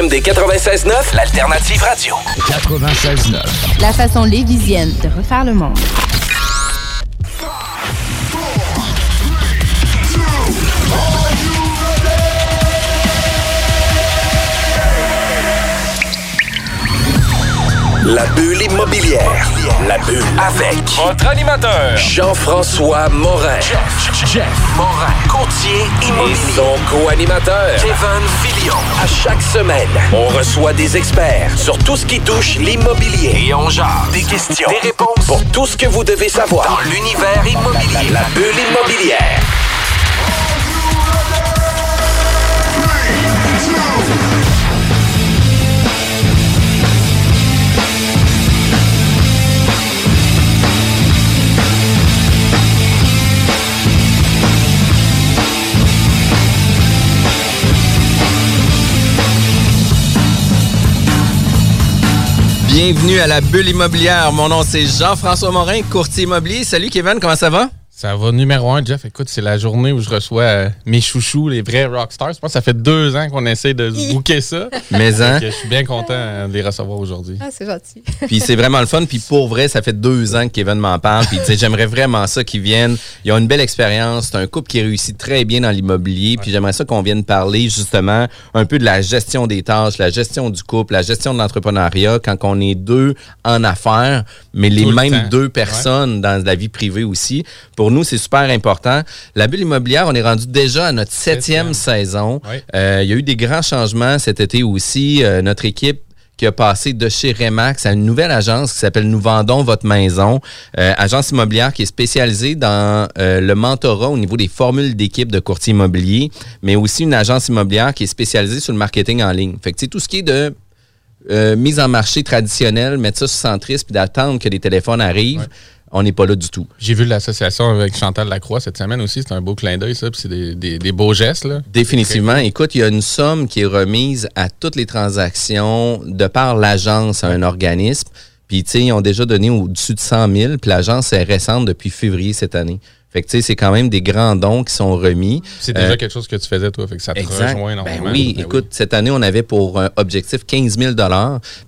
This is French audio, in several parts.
CJMD 96.9, l'alternative radio. 96.9. La façon lévisienne de refaire le monde. La bulle immobilière. La bulle avec votre animateur Jean-François Morin. Jeff, Jeff Morin. Courtier immobilier. Et son co-animateur Kevin Filion. À chaque semaine, on reçoit des experts sur tout ce qui touche l'immobilier. Et on jase des questions, des réponses pour tout ce que vous devez savoir dans l'univers immobilier. La bulle immobilière. Bienvenue à la bulle immobilière. Mon nom c'est Jean-François Morin, courtier immobilier. Salut Kevin, comment ça va? Ça va numéro un, Jeff. Écoute, c'est la journée où je reçois euh, mes chouchous, les vrais rockstars. Je pense que ça fait deux ans qu'on essaie de se booker ça. Mais hein? Je suis bien content euh, de les recevoir aujourd'hui. Ah, c'est gentil. Puis c'est vraiment le fun. Puis pour vrai, ça fait deux ans que Kevin m'en parle. Puis j'aimerais vraiment ça qu'ils viennent. Ils ont une belle expérience. C'est un couple qui réussit très bien dans l'immobilier. Puis j'aimerais ça qu'on vienne parler justement un peu de la gestion des tâches, la gestion du couple, la gestion de l'entrepreneuriat quand on est deux en affaires, mais les le mêmes temps. deux personnes dans la vie privée aussi. Pour nous, c'est super important. La bulle immobilière, on est rendu déjà à notre septième saison. Oui. Euh, il y a eu des grands changements cet été aussi. Euh, notre équipe qui a passé de chez Remax à une nouvelle agence qui s'appelle Nous vendons votre maison, Euh, agence immobilière qui est spécialisée dans euh, le mentorat au niveau des formules d'équipe de courtier immobilier, mais aussi une agence immobilière qui est spécialisée sur le marketing en ligne. Fait que tout ce qui est de euh, mise en marché traditionnelle, mettre ça sur centriste puis d'attendre que les téléphones arrivent, on n'est pas là du tout. J'ai vu l'association avec Chantal Lacroix cette semaine aussi. C'est un beau clin d'œil, ça. Puis c'est des, des- des beaux gestes, là. Définitivement. Écoute, il y a une somme qui est remise à toutes les transactions de par l'agence à un organisme. Puis, tu sais, ils ont déjà donné au-dessus de 100 000. Puis l'agence est récente depuis février cette année. Fait que, tu sais, c'est quand même des grands dons qui sont remis. C'est déjà Euh, quelque chose que tu faisais, toi. Fait que ça te Exact. rejoint Ben énormément. oui, Ben écoute, cette année, on avait pour un objectif 15 000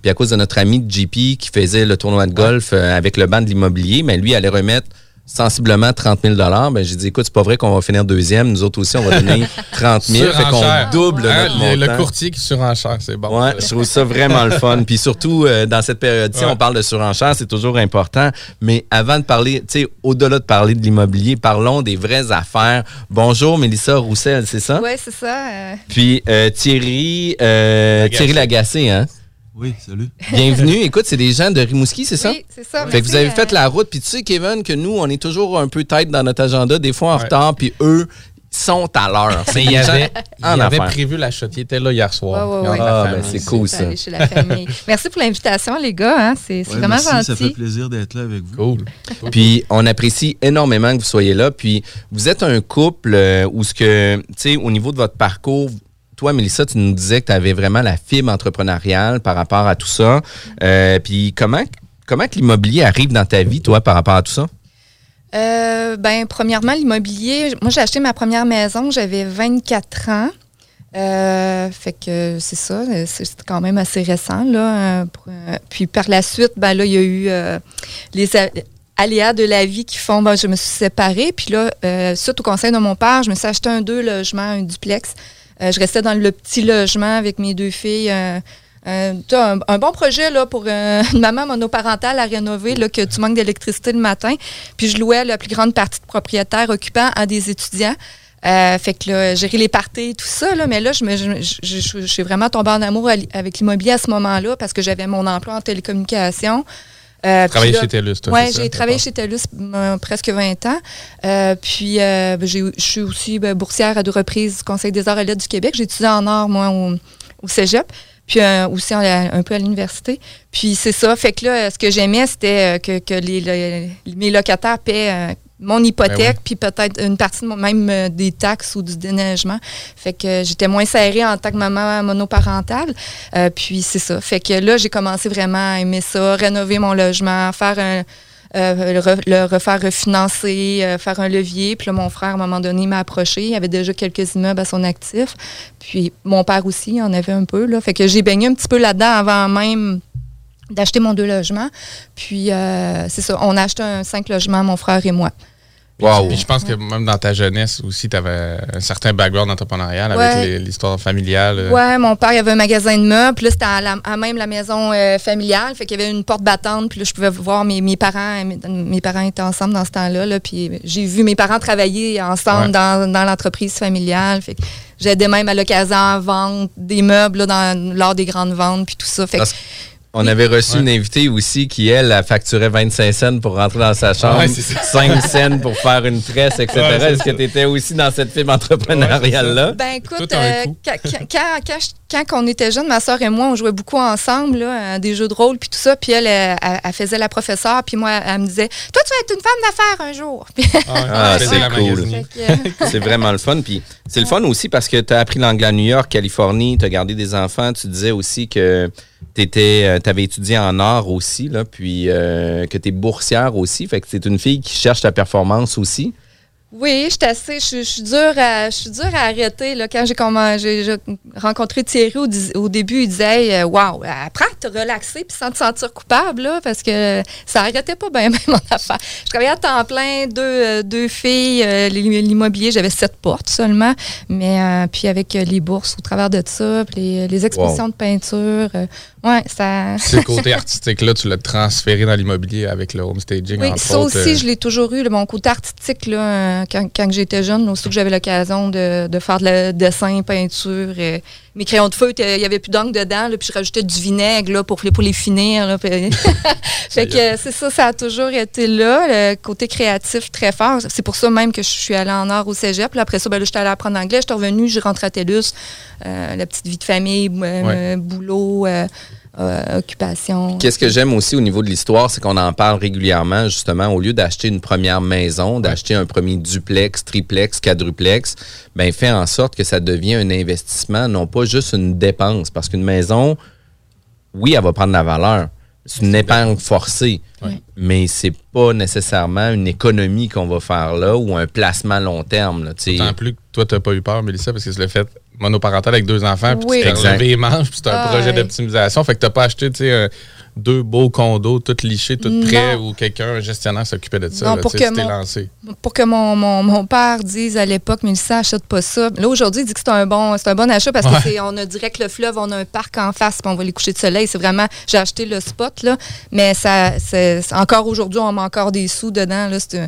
Puis à cause de notre ami JP qui faisait le tournoi de golf euh, avec le banc de l'immobilier, mais lui allait remettre sensiblement 30 000 Ben j'ai dit, écoute, c'est pas vrai qu'on va finir deuxième. Nous autres aussi, on va donner 30 000. Fait qu'on double Hein, notre le, le montant. courtier qui surenchère, c'est bon. Ouais, je trouve ça vraiment le fun. Puis surtout, euh, dans cette période-ci, Ouais. on parle de surenchère, c'est toujours important. Mais avant de parler, tu sais, au-delà de parler de l'immobilier, parlons des vraies affaires. Bonjour, Mélissa Roussel, c'est ça? Oui, c'est ça. euh, Puis euh, Thierry, euh, Lagacé. Thierry Lagacé, hein? Oui, salut. Bienvenue. Écoute, c'est des gens de Rimouski, c'est ça? Oui, c'est ça. Fait que vous avez fait euh, la route. Puis tu sais, Kevin, que nous, on est toujours un peu tête dans notre agenda, des fois en Ouais. retard, puis eux sont à l'heure. C'est Mais il gens avait, il avait prévu la shot. Il était là hier soir. Ouais, ouais, y Ah, ben, c'est cool, ça. aller chez la famille. Merci pour l'invitation, les gars. hein, C'est vraiment merci, gentil. Ça fait plaisir d'être là avec vous. Cool. Puis on apprécie énormément que vous soyez là. Puis vous êtes un couple euh, où ce que, tu sais, au niveau de votre parcours, toi, Mélissa, tu nous disais que tu avais vraiment la fibre entrepreneuriale par rapport à tout ça. Euh, puis comment, comment que l'immobilier arrive dans ta vie, toi, par rapport à tout ça? Euh, ben, premièrement, l'immobilier. Moi, j'ai acheté ma première maison, j'avais 24 ans. Euh, fait que c'est ça, c'est quand même assez récent. Là, euh, puis par la suite, ben là, il y a eu les aléas de la vie qui font, ben, je me suis séparée. Puis là, suite au conseil de mon père, je me suis acheté un deux logements, un duplex. Euh, je restais dans le petit logement avec mes deux filles. euh, euh, un, bon projet là, pour une maman monoparentale à rénover, là, que tu manques d'électricité le matin. Puis je louais la plus grande partie de propriétaires occupants à des étudiants. Fait que là, gérer les parties et tout ça, mais là, je, suis vraiment tombée en amour avec l'immobilier à ce moment-là parce que j'avais mon emploi en télécommunication. Euh, là- chez TELUS, toi, Oui, j'ai travaillé chez TELUS euh, presque 20 ans. Euh, puis, euh, ben, j'ai- je suis aussi ben, boursière à deux reprises du Conseil des arts et lettres du Québec. J'ai étudié en art, moi, au, au cégep. puis euh, aussi en- un peu à l'université. Puis c'est ça. Fait que là, ce que j'aimais, c'était que, que les, le- mes locataires paient euh, mon hypothèque, Ben oui. puis peut-être une partie de mon- même euh, des taxes ou du déneigement. Fait que euh, j'étais moins serrée en tant que maman monoparentale. Euh, puis c'est ça. Fait que là, j'ai commencé vraiment à aimer ça, rénover mon logement, faire un. euh, le, re- le refaire refinancer, faire un levier. Puis là, mon frère, à un moment donné, m'a approché. Il avait déjà quelques immeubles à son actif. Puis mon père aussi, il en avait un peu. Là. Fait que j'ai baigné un petit peu là-dedans avant même d'acheter mon deux logements. Puis euh, c'est ça, on a acheté un cinq logements, mon frère et moi. Wow. Puis je pense que même dans ta jeunesse aussi, tu avais un certain background entrepreneurial avec Ouais. l'histoire familiale. Ouais, mon père, il avait un magasin de meubles. Puis là, c'était à, la- à même la maison euh, familiale. Fait qu'il y avait une porte battante. Puis là, je pouvais voir mes, mes parents. Mes, mes parents étaient ensemble dans ce temps-là. Là, puis j'ai vu mes parents travailler ensemble Ouais. dans, dans l'entreprise familiale. Fait que j'aidais même à l'occasion à vendre des meubles là, dans, lors des grandes ventes. Puis tout ça. Fait que, On avait reçu Ouais. une invitée aussi qui, elle, a facturé 25 cents pour rentrer dans sa chambre, Ouais, c'est ça. 5 cents pour faire une tresse, etc. Ouais, Est-ce que tu étais aussi dans cette fibre entrepreneuriale-là? Ben écoute, un euh, quand, quand, quand, quand quand on était jeunes, ma soeur et moi, on jouait beaucoup ensemble, là, à des jeux de rôle, puis tout ça. Puis elle, elle, elle- elle faisait la professeure, puis moi, elle me disait Toi, tu vas être une femme d'affaires un jour. Ah, je c'est cool. euh, C'est vraiment le fun. Puis c'est le fun aussi parce que tu as appris l'anglais à New York, Californie, tu as gardé des enfants. Tu disais aussi que tu avais étudié en art aussi, là, puis euh, que tu es boursière aussi. Fait que c'est une fille qui cherche ta performance aussi. Oui, je suis assez, je, suis- je suis dure à, je suis dure à arrêter. Là, quand j'ai comment, j'ai j'ai rencontré Thierry au, au début, il disait, euh, wow, apprends à te relaxer puis sans te sentir coupable, là, parce que ça arrêtait pas bien, même mon affaire. Je travaillais à temps plein, deux, euh, deux filles, euh, l'im- l'immobilier, j'avais sept portes seulement, mais euh, puis avec euh, les bourses au travers de ça, puis les, les expositions de peinture, euh, ouais, ça. Ce côté artistique-là, tu l'as transféré dans l'immobilier avec le homestaging, Oui, entre ça autres. aussi, euh, je l'ai toujours eu, le- mon côté artistique, là, euh, quand, quand j'étais jeune, aussitôt que j'avais l'occasion de, de faire de la dessin, peinture. euh, mes crayons de feu, il n'y avait plus d'encre dedans, là, puis je rajoutais du vinaigre là, pour, les- pour les finir. là, puis- fait que c'est ça, ça a toujours été là, le côté créatif très fort. C'est pour ça même que je suis allée en art au cégep. Puis après ça, ben, là, j'étais allée apprendre anglais. J'étais revenue, j'ai rentré à TELUS, euh, la petite vie de famille, euh, Ouais. boulot, euh, euh, occupation. Qu'est-ce que j'aime aussi au niveau de l'histoire, c'est qu'on en parle régulièrement, justement, au lieu d'acheter une première maison, d'acheter un premier duplex, triplex, quadruplex, ben fais en sorte que ça devienne un investissement, non pas juste une dépense. Parce qu'une maison, oui, elle va prendre la valeur. C'est une épargne forcée. Mais c'est pas nécessairement une économie qu'on va faire là ou un placement long terme. Là, plus que toi, tu n'as pas eu peur, Mélissa, parce que c'est le fait monoparental avec deux enfants, puis tu t'es relevé les manches, puis c'est un Ah, projet ouais. d'optimisation. Fait que tu n'as pas acheté, tu sais, un- deux beaux condos, tout lichés, tout prêts, où quelqu'un, un gestionnaire, s'occupait de ça. Non, là, pour que mon- lancé. pour que mon, mon, mon père dise à l'époque, mais ça achète pas ça. Là, aujourd'hui, il dit que c'est un bon, un bon achat parce Ouais. que c'est, on a direct le fleuve, on a un parc en face, puis on va les coucher de soleil. C'est vraiment, j'ai acheté le spot, là, mais ça, c'est, encore aujourd'hui, on met encore des sous dedans, là. C'est,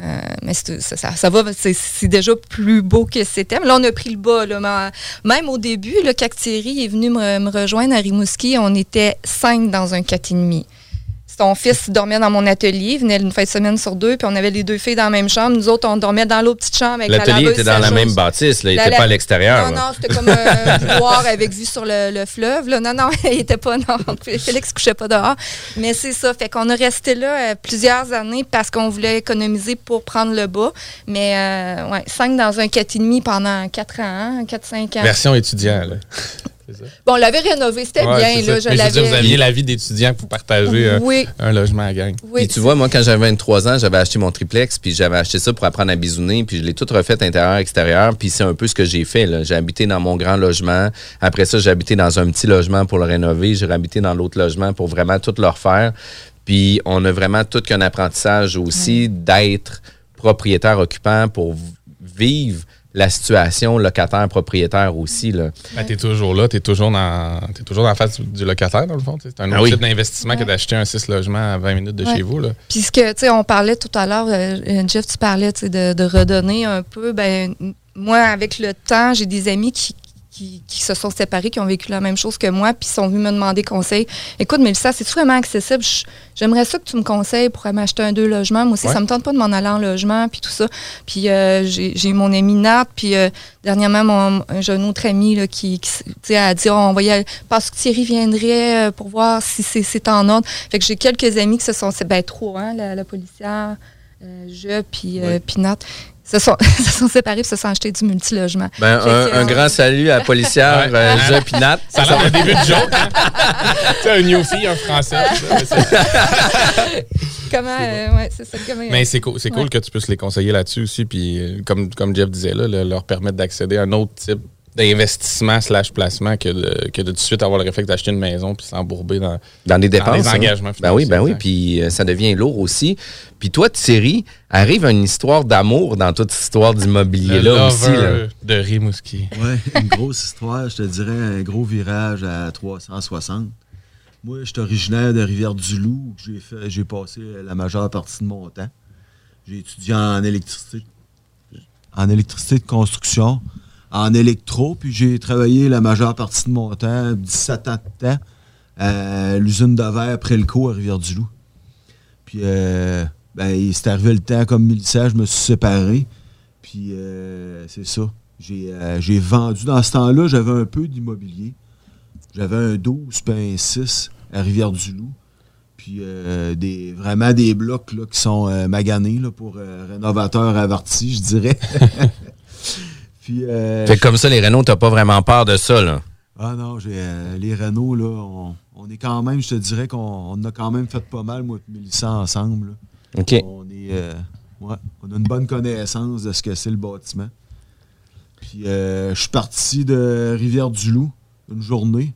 euh, mais c'est- ça, ça, ça va, c'est, déjà plus beau que c'était. Mais là, on a pris le bas. Là, même au début, quand Thierry est venu me, me rejoindre à Rimouski, on était cinq dans un 4,5. Son fils dormait dans mon atelier, il venait une fin de semaine sur deux, puis on avait les deux filles dans la même chambre. Nous autres, on dormait dans l'autre petite chambre avec la L'atelier était dans la même bâtisse, là, il n'était la- pas à l'extérieur. Non, là. non, c'était comme un couloir avec vue sur le, le fleuve. Là. Non, non, il était pas. Non, Félix couchait pas dehors. Mais c'est ça. Fait qu'on a resté là euh, plusieurs années parce qu'on voulait économiser pour prendre le bas. Mais euh, ouais, cinq dans un 4,5 pendant 4 ans, 4-5 ans. Version étudiant, là. Bon, on l'avait rénové, c'était Ouais, bien. Là, je Mais je veux dire, vous aviez la vie d'étudiant pour partager euh, Oui, un logement à gang. oui. Puis tu vois, moi, quand j'avais 23 ans, j'avais acheté mon triplex, puis j'avais acheté ça pour apprendre à bisouner, puis je l'ai tout refait intérieur-extérieur, puis c'est un peu ce que j'ai fait. J'ai habité dans mon grand logement. Après ça, j'ai habité dans un petit logement pour le rénover. J'ai habité dans l'autre logement pour vraiment tout le refaire. Puis on a vraiment tout qu'un apprentissage aussi d'être propriétaire occupant pour vivre la situation locataire-propriétaire aussi. Là. Ben, t'es toujours là, t'es toujours dans, t'es toujours dans la face du, locataire, dans le fond. tu. C'est un Ah autre oui. type d'investissement que d'acheter un 6 logements à 20 minutes de Ouais. chez vous. Là. Puis ce que, tu sais, on parlait tout à l'heure, euh, Jeff, tu parlais tu sais, de, de redonner un peu. Ben, moi, avec le temps, j'ai des amis qui, qui, qui se sont séparés, qui ont vécu la même chose que moi, puis sont venus me demander conseil. Écoute, Mélissa, c'est vraiment accessible. J'aimerais ça que tu me conseilles pour m'acheter un deux logements. Moi aussi, Ouais. ça me tente pas de m'en aller en logement, puis tout ça. Puis euh, j'ai mon ami Nat, puis euh, dernièrement, mon, j'ai un autre ami là, qui, a dit on va y aller. Parce que Thierry viendrait euh, pour voir si c'est en ordre. Fait que j'ai quelques amis qui se sont. Ben, trois, hein, la, la policière, euh, je, puis euh, puis Nat. Se sont, se sont séparés et se sont achetés du multilogement. Ben, un, que, un euh, grand salut à la policière euh, Je puis Nat. Ça a d'un début de joke. Hein? tu sais, un newfie, un français. Comment, euh, ouais, c'est ça. Comment, Mais c'est cool, c'est cool Ouais. que tu puisses les conseiller là-dessus aussi. Puis, euh, comme, comme Jeff disait, là, le- leur permettre d'accéder à un autre type d'investissement slash placement que de, que de tout de suite avoir le réflexe d'acheter une maison puis s'embourber dans. Dans des dépenses. les hein. engagements Ben oui, ben oui. Puis euh, ça devient lourd aussi. Puis toi, Thierry, arrive une histoire d'amour dans toute cette histoire d'immobilier-là aussi. Là. de Rimouski. Ouais, une grosse histoire, je te dirais un gros virage à 360. Moi, je suis originaire de Rivière-du-Loup. où J'ai fait, j'ai passé la majeure partie de mon temps. J'ai étudié en électricité, en électricité de construction, en électro, puis j'ai travaillé la majeure partie de mon temps, 17 ans de temps, à l'usine de verre Prelco à Rivière-du-Loup. Puis, euh, ben, il s'est arrivé le temps comme militaire, je me suis séparé. Puis, euh, c'est ça. J'ai euh, j'ai vendu. Dans ce temps-là, j'avais un peu d'immobilier. J'avais un 12 puis un 6 à Rivière-du-Loup. Puis euh, des, vraiment des blocs là, qui sont maganés là, pour rénovateurs avertis, je dirais. puis, euh, Fait que comme ça, les Renault, t'as pas vraiment peur de ça, là. ah non, j'ai euh, les Renault, là, on, on est quand même, je te dirais qu'on on a quand même fait pas mal, moi et Mélissa, ensemble. là. OK. On est. euh, ouais, on a une bonne connaissance de ce que c'est le bâtiment. Puis je suis parti de Rivière-du-Loup une journée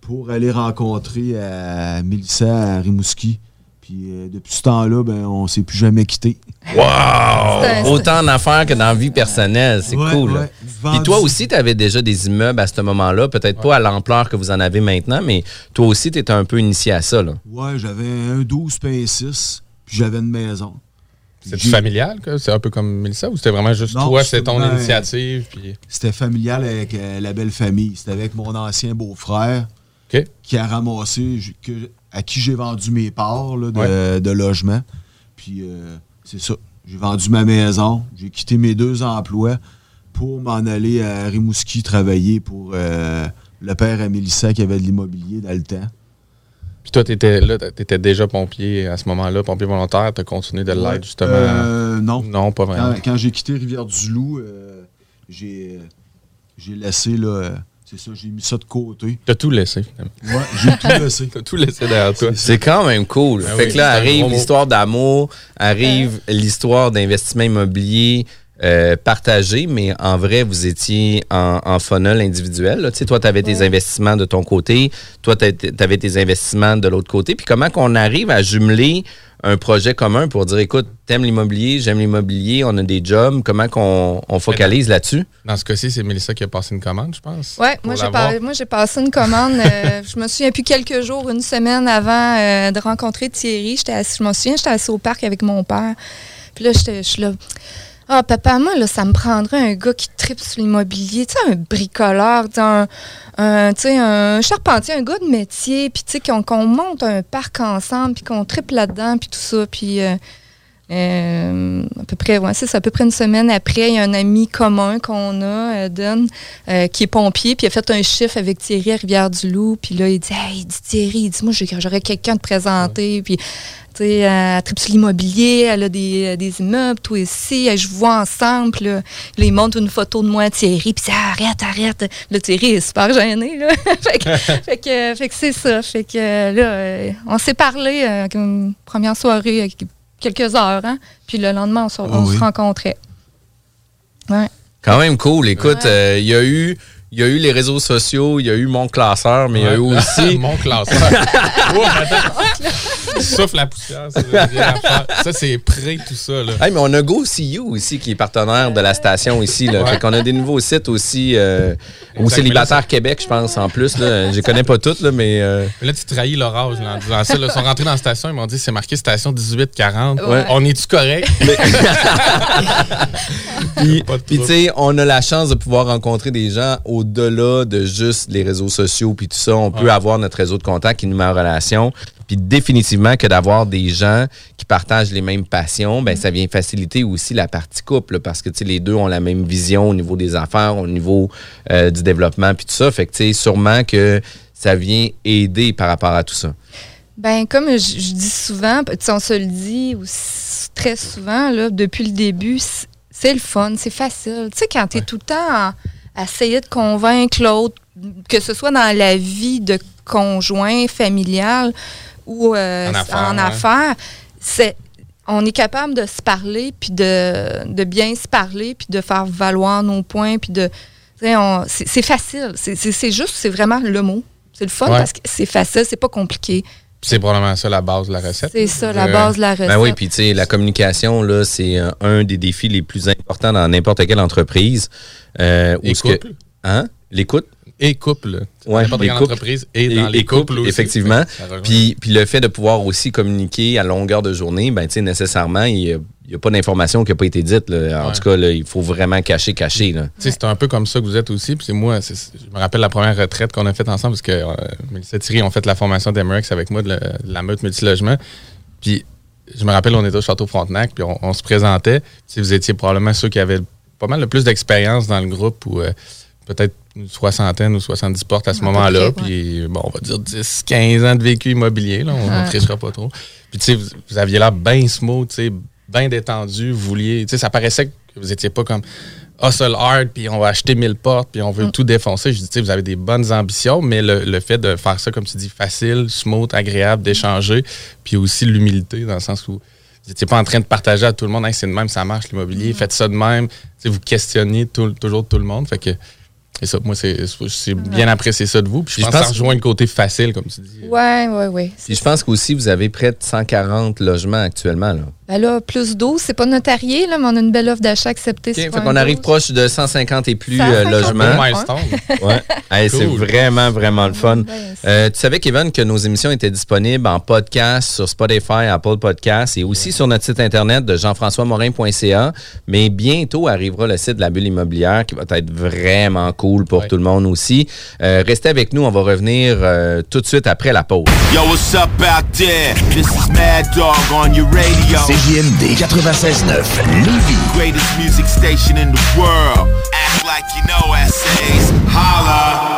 pour aller rencontrer à Mélissa à Rimouski. Puis depuis ce temps-là, ben, on s'est plus jamais quitté. Wow! Autant en affaires que dans la vie personnelle. C'est Ouais, cool. ouais. Toi aussi, tu avais déjà des immeubles à ce moment-là. Peut-être pas à l'ampleur que vous en avez maintenant, mais toi aussi, tu étais un peu initié à ça. Là. Ouais, j'avais un 12 puis un 6, puis j'avais une maison. C'est familial, c'est un peu comme Mélissa, ou c'était vraiment juste Non, toi, c'était c'est ton initiative? Puis... C'était familial avec euh, la belle famille. C'était avec mon ancien beau-frère qui a ramassé, que- à qui j'ai vendu mes parts là, de, de logement. Puis euh, c'est ça. J'ai vendu ma maison. J'ai quitté mes deux emplois pour m'en aller à Rimouski travailler pour euh, le père à Mélissa qui avait de l'immobilier dans le temps. Puis toi, là, t'étais déjà pompier à ce moment-là, pompier volontaire, t'as continué de l'être justement? Euh, non. Non, pas vraiment. Quand, quand j'ai quitté Rivière-du-Loup, euh, j'ai j'ai laissé, là, c'est ça, j'ai mis ça de côté. T'as tout laissé, finalement. Ouais, j'ai tout laissé. T'as tout laissé derrière toi. C'est quand même cool. Ben fait oui, que là, arrive l'histoire d'amour, arrive l'histoire d'investissement immobilier euh, partagé, mais en vrai, vous étiez en, en funnel individuel. là. Tu sais, toi, tu avais tes Ouais. investissements de ton côté, toi, tu avais tes investissements de l'autre côté. Puis comment qu'on arrive à jumeler un projet commun pour dire, écoute, t'aimes l'immobilier, j'aime l'immobilier, on a des jobs, comment qu'on on focalise là-dessus? Dans ce cas-ci, c'est Mélissa qui a passé une commande, je pense. Oui, moi j'ai, par- moi j'ai passé une commande. euh, je me souviens plus quelques jours, une semaine avant euh, de rencontrer Thierry. J'étais assis- je me souviens, j'étais assis au parc avec mon père. Puis là, j'étais, je suis là. Ah, papa, moi, là, ça me prendrait un gars qui tripe sur l'immobilier, tu sais, un bricoleur, un, un, charpentier, un gars de métier, puis tu sais, qu'on, monte un parc ensemble, puis qu'on tripe là-dedans, puis tout ça. Puis euh, euh, à peu près, ouais, c'est ça, à peu près une semaine après, il y a un ami commun qu'on a, euh, euh, qui est pompier, puis il a fait un chiffre avec Thierry à Rivière-du-Loup, puis là, il dit, hey, il dit Thierry, il dit, moi, j'ai- j'aurais quelqu'un de présenter, puis, sais, elle tripe sur l'immobilier, elle a des, euh, des immeubles, toi ici, je vous vois ensemble, là, là, il montre une photo de moi à Thierry, puis dit, arrête, arrête. Là, Thierry est super gêné, là. fait que, fait que, fait que c'est ça. Fait que euh, là, euh, on s'est parlé euh, une première soirée, euh, quelques heures, hein, puis le lendemain, on, se- on oui. se rencontrait. Ouais. Quand même cool. Écoute, Ouais. euh, il y a eu. Il y a eu les réseaux sociaux, il y a eu mon classeur, mais il y a eu aussi Mon classeur. Oh, Souffle la poussière. Faire. Ça, c'est prêt, tout ça. Là. Hey, mais on a Go See You aussi qui est partenaire de la station ici. Là. Ouais. Fait qu'on a des nouveaux sites aussi. Euh, au Célibataire Québec, je pense, en plus. Là. Je les connais pas toutes, là, mais. euh, Mais là, tu trahis là, en disant ça. Ils sont rentrés dans la station, ils m'ont dit c'est marqué station 1840. Ouais. On est-tu correct? Puis, de puis, tu sais, on a la chance de pouvoir rencontrer des gens au-delà de juste les réseaux sociaux puis tout ça. On peut avoir notre réseau de contacts qui nous met en relation. Puis définitivement que d'avoir des gens qui partagent les mêmes passions, ben ça vient faciliter aussi la partie couple parce que tu sais les deux ont la même vision au niveau des affaires, au niveau euh, du développement puis tout ça. Fait que tu sais sûrement que ça vient aider par rapport à tout ça. Ben, comme je, je dis souvent, on se le dit aussi très souvent, là, depuis le début, c'est le fun, c'est facile. Tu sais, quand tu es tout le temps à, à essayer de convaincre l'autre, que ce soit dans la vie de conjoint, familial ou euh, En affaires, en ouais. affaires, c'est on est capable de se parler, puis de, de bien se parler, puis de faire valoir nos points, puis de... C'est facile. C'est- juste, c'est vraiment le mot. C'est le fun Ouais. parce que c'est facile, c'est pas compliqué. C'est probablement ça la base de la recette. C'est ça, la Euh, base de la recette. Ben oui, puis tu sais, la communication, là, c'est euh, un des défis les plus importants dans n'importe quelle entreprise. Euh, où Et ce que- couple. Hein? L'écoute? Et couple. Ouais, N'importe quelle couples. entreprise et dans les couples aussi. effectivement. Puis, puis le fait de pouvoir aussi communiquer à longueur de journée, ben, tu sais, nécessairement, il n'y a, pas d'information qui n'a pas été dite. là. En Ouais. tout cas, là, il faut vraiment cacher, cacher. Sais, C'est un peu comme ça que vous êtes aussi. Puis moi, je me rappelle la première retraite qu'on a faite ensemble parce que euh, Mélissa et Thierry ont fait la formation d'Emerex avec moi de la, de la meute multilogement. Puis je me rappelle, on était au Château Frontenac, puis on, on se présentait. Puis vous étiez probablement ceux qui avaient pas mal le plus d'expérience dans le groupe ou euh, peut-être une soixantaine ou 70 portes à ce moment-là. Puis bon, on va dire 10, 15 ans de vécu immobilier. Là, on ne Ouais. trichera pas trop. Puis tu sais, vous, vous aviez l'air bien smooth, tu sais, bien détendu. Vous vouliez, tu sais, ça paraissait que vous étiez pas comme hustle hard, puis on va acheter 1000 portes, puis on veut tout défoncer. Je dis, tu sais, vous avez des bonnes ambitions, mais le, le fait de faire ça, comme tu dis, facile, smooth, agréable, d'échanger, puis aussi l'humilité, dans le sens où vous n'étiez pas en train de partager à tout le monde, Hey, c'est de même, ça marche l'immobilier, faites ça de même. Tu sais, vous questionnez tout- toujours tout le monde. Fait que, et ça, moi, c'est c'est bien apprécié ça de vous. Puis je pense que ça rejoint le côté facile, comme tu dis. Ouais, ouais, ouais. Puis je pense qu'aussi, vous avez près de 140 logements actuellement. Là. Ben là, plus 12, c'est pas notarié, là, mais on a une belle offre d'achat acceptée. OK, sur fait qu'on arrive 12. proche de 150 et plus 150. euh, logements. Ouais. Hey, C'est Cool. vraiment, vraiment le fun. Ben, Euh, tu savais, Kevin, que nos émissions étaient disponibles en podcast sur Spotify, Apple Podcasts et aussi sur notre site internet de jean-françois-morin.ca. Mais bientôt arrivera le site de la bulle immobilière qui va être vraiment cool pour Ouais. tout le monde aussi. Euh, restez avec nous, on va revenir euh, tout de suite après la pause. Yo, what's up out there? This is Mad Dog on your radio. CJMD 96.9 Lévis. Greatest music station in the world. Act like you know essays. Holla.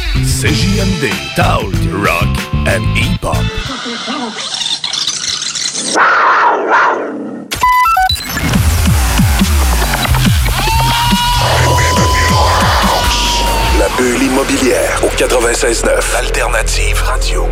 CJMD Talk, Rock and Hip-Hop. La bulle immobilière au 96.9 Alternative Radio.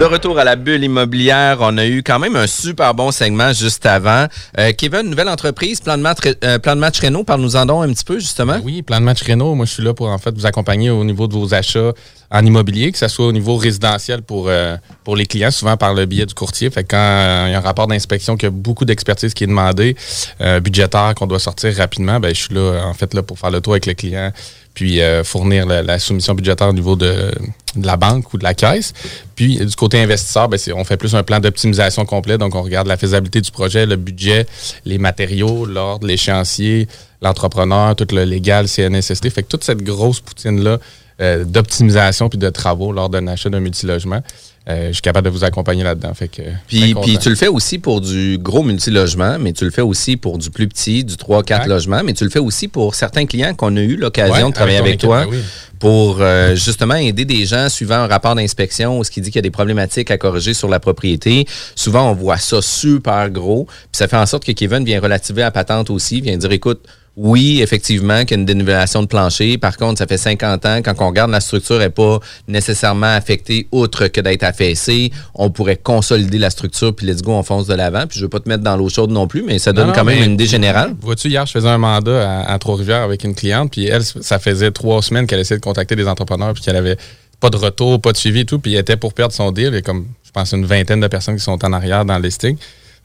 De retour à la bulle immobilière. On a eu quand même un super bon segment juste avant. Euh, Kevin, nouvelle entreprise, plan de match, euh, match Renault, parle-nous-en donc un petit peu justement. Oui, plan de match Renault. Moi, je suis là pour en fait vous accompagner au niveau de vos achats en immobilier, que ce soit au niveau résidentiel pour, euh, les clients, souvent par le biais du courtier. Fait que quand il y a un rapport d'inspection qui a beaucoup d'expertise qui est demandé, euh, budgétaire qu'on doit sortir rapidement, ben, je suis là en fait là pour faire le tour avec le client, puis euh, fournir la, la soumission budgétaire au niveau de, de la banque ou de la caisse. Puis du côté investisseur, ben, on fait plus un plan d'optimisation complet. Donc on regarde la faisabilité du projet, le budget, les matériaux, l'ordre, l'échéancier, l'entrepreneur, tout le légal, CNSST. Fait que toute cette grosse poutine-là euh, d'optimisation puis de travaux lors d'un achat d'un multilogement, euh, je suis capable de vous accompagner là-dedans. Fait que, Puis, puis tu le fais aussi pour du gros multilogement, mais tu le fais aussi pour du plus petit, du 3-4 Exact. logements, mais tu le fais aussi pour certains clients qu'on a eu l'occasion Ouais, de travailler avec avec, ton équipe, toi ben oui. pour euh, justement aider des gens suivant un rapport d'inspection où ce qui dit qu'il y a des problématiques à corriger sur la propriété. Souvent, on voit ça super gros, puis ça fait en sorte que Kevin vient relativer la patente aussi, vient dire, écoute, oui, effectivement, qu'il y a une dénivellation de plancher. Par contre, ça fait 50 ans, quand on regarde la structure n'est pas nécessairement affectée, outre que d'être affaissée, on pourrait consolider la structure, puis let's go, on fonce de l'avant. Puis je veux pas te mettre dans l'eau chaude non plus, mais ça donne Non, quand même une idée générale. Vois-tu, hier, je faisais un mandat à, à Trois-Rivières avec une cliente, puis elle, ça faisait trois semaines qu'elle essayait de contacter des entrepreneurs, puis qu'elle avait pas de retour, pas de suivi et tout, puis elle était pour perdre son deal. Il y a comme, je pense, une vingtaine de personnes qui sont en arrière dans le listing.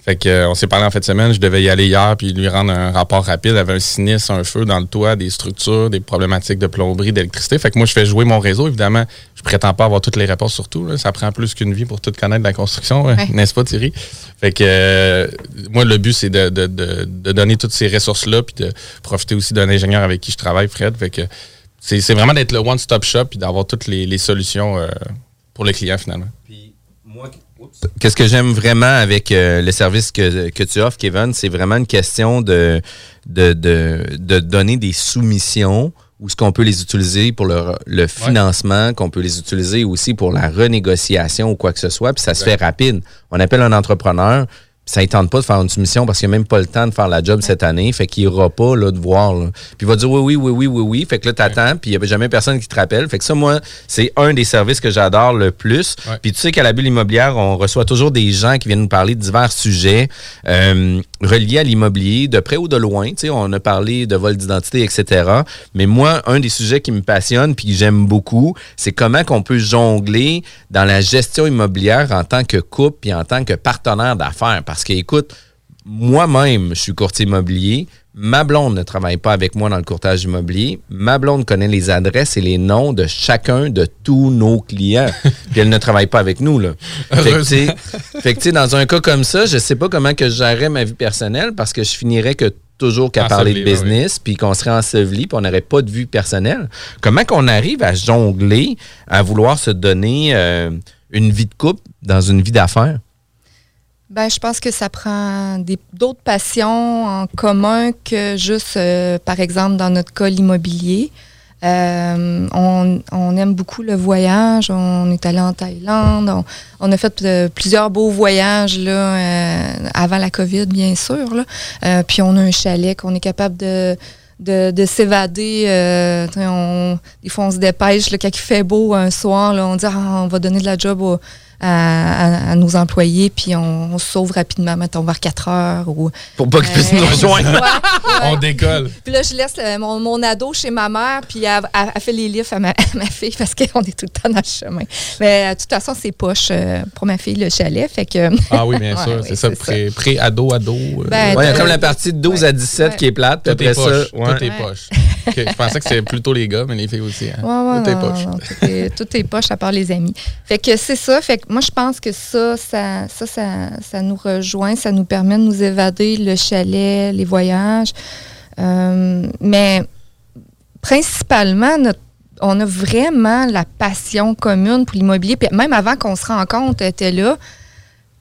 Fait que, euh, on s'est parlé en fin de semaine, je devais y aller hier, puis lui rendre un rapport rapide. Il avait un sinistre, un feu dans le toit, des structures, des problématiques de plomberie, d'électricité. Fait que moi, je fais jouer mon réseau, évidemment. Je prétends pas avoir toutes les réponses sur tout. là. Ça prend plus qu'une vie pour tout connaître de la construction, Ouais. n'est-ce pas, Thierry? Fait que euh, moi, le but, c'est de, de- de- de donner toutes ces ressources-là, puis de profiter aussi d'un ingénieur avec qui je travaille, Fred. Fait que c'est c'est vraiment d'être le one-stop shop, puis d'avoir toutes les, les solutions euh, pour le client, finalement. Qu'est-ce que j'aime vraiment avec euh, le service que, que tu offres, Kevin, c'est vraiment une question de, de, de, de donner des soumissions ou ce qu'on peut les utiliser pour le, le financement, qu'on peut les utiliser aussi pour la renégociation ou quoi que ce soit, puis ça se fait rapide. On appelle un entrepreneur, ça ne tente pas de faire une soumission parce qu'il n'a même pas le temps de faire la job cette année, fait qu'il n'ira pas là, de voir. là. Puis il va dire oui, oui, oui, oui, oui, oui, fait que là, t'attends, puis il n'y a jamais personne qui te rappelle. Fait que ça, moi, c'est un des services que j'adore le plus. Ouais. Puis tu sais qu'à la bulle immobilière, on reçoit toujours des gens qui viennent nous parler de divers sujets euh, reliés à l'immobilier, de près ou de loin. Tu sais, on a parlé de vol d'identité, etc. Mais moi, un des sujets qui me passionne puis que j'aime beaucoup, c'est comment qu'on peut jongler dans la gestion immobilière en tant que couple puis en tant que partenaire d'affaires. Parce que, écoute, moi-même, je suis courtier immobilier. Ma blonde ne travaille pas avec moi dans le courtage immobilier. Ma blonde connaît les adresses et les noms de chacun de tous nos clients. Puis elle ne travaille pas avec nous, là. Fait que, tu dans un cas comme ça, je sais pas comment que je gérerais ma vie personnelle parce que je finirais que toujours qu'à parler de Enseveli, oui, business, puis qu'on serait enseveli, puis on n'aurait pas de vue personnelle. Comment qu'on arrive à jongler, à vouloir se donner euh, une vie de couple dans une vie d'affaires? Ben, je pense que ça prend d'autres passions en commun que juste, euh, par exemple, dans notre cas, l'immobilier. Euh, on, on aime beaucoup le voyage. On est allé en Thaïlande. On, on a fait euh, plusieurs beaux voyages là, euh, avant la COVID, bien sûr. Là. Euh, puis on a un chalet qu'on est capable de, de, de s'évader. euh, des fois, on se dépêche. là, quand il fait beau un soir, là, on dit Ah, on va donner de la job au- à, à- à nos employés, puis on, on se sauve rapidement, mettons, vers 4 heures. Ou, Pour pas qu'ils puissent nous Euh, rejoindre. Ouais, ouais. On décolle. Puis là, je laisse euh, mon, mon ado chez ma mère, puis elle, elle- elle fait les livres à ma, à ma fille parce qu'on est tout le temps dans le chemin. Mais euh, de toute façon, c'est poche euh, pour ma fille, le chalet. Fait que. Ah oui, bien Ouais, sûr. ouais, c'est ça, pré- pré-ado, ado. euh, Ben, Ouais, il y a comme la partie de 12 à 17 qui est plate. tout est poche. ça, ouais. Tout est poche. Je pensais que c'était plutôt les gars, mais les filles aussi. hein. Ouais, ouais, tout est poche. non, tout, est, tout est poche à part les amis. Fait que c'est ça. Fait que moi, je pense que ça ça, ça, ça, ça nous rejoint, ça nous permet de nous évader, le chalet, les voyages. Euh, mais principalement, on a vraiment la passion commune pour l'immobilier. Puis même avant qu'on se rencontre, elle était là.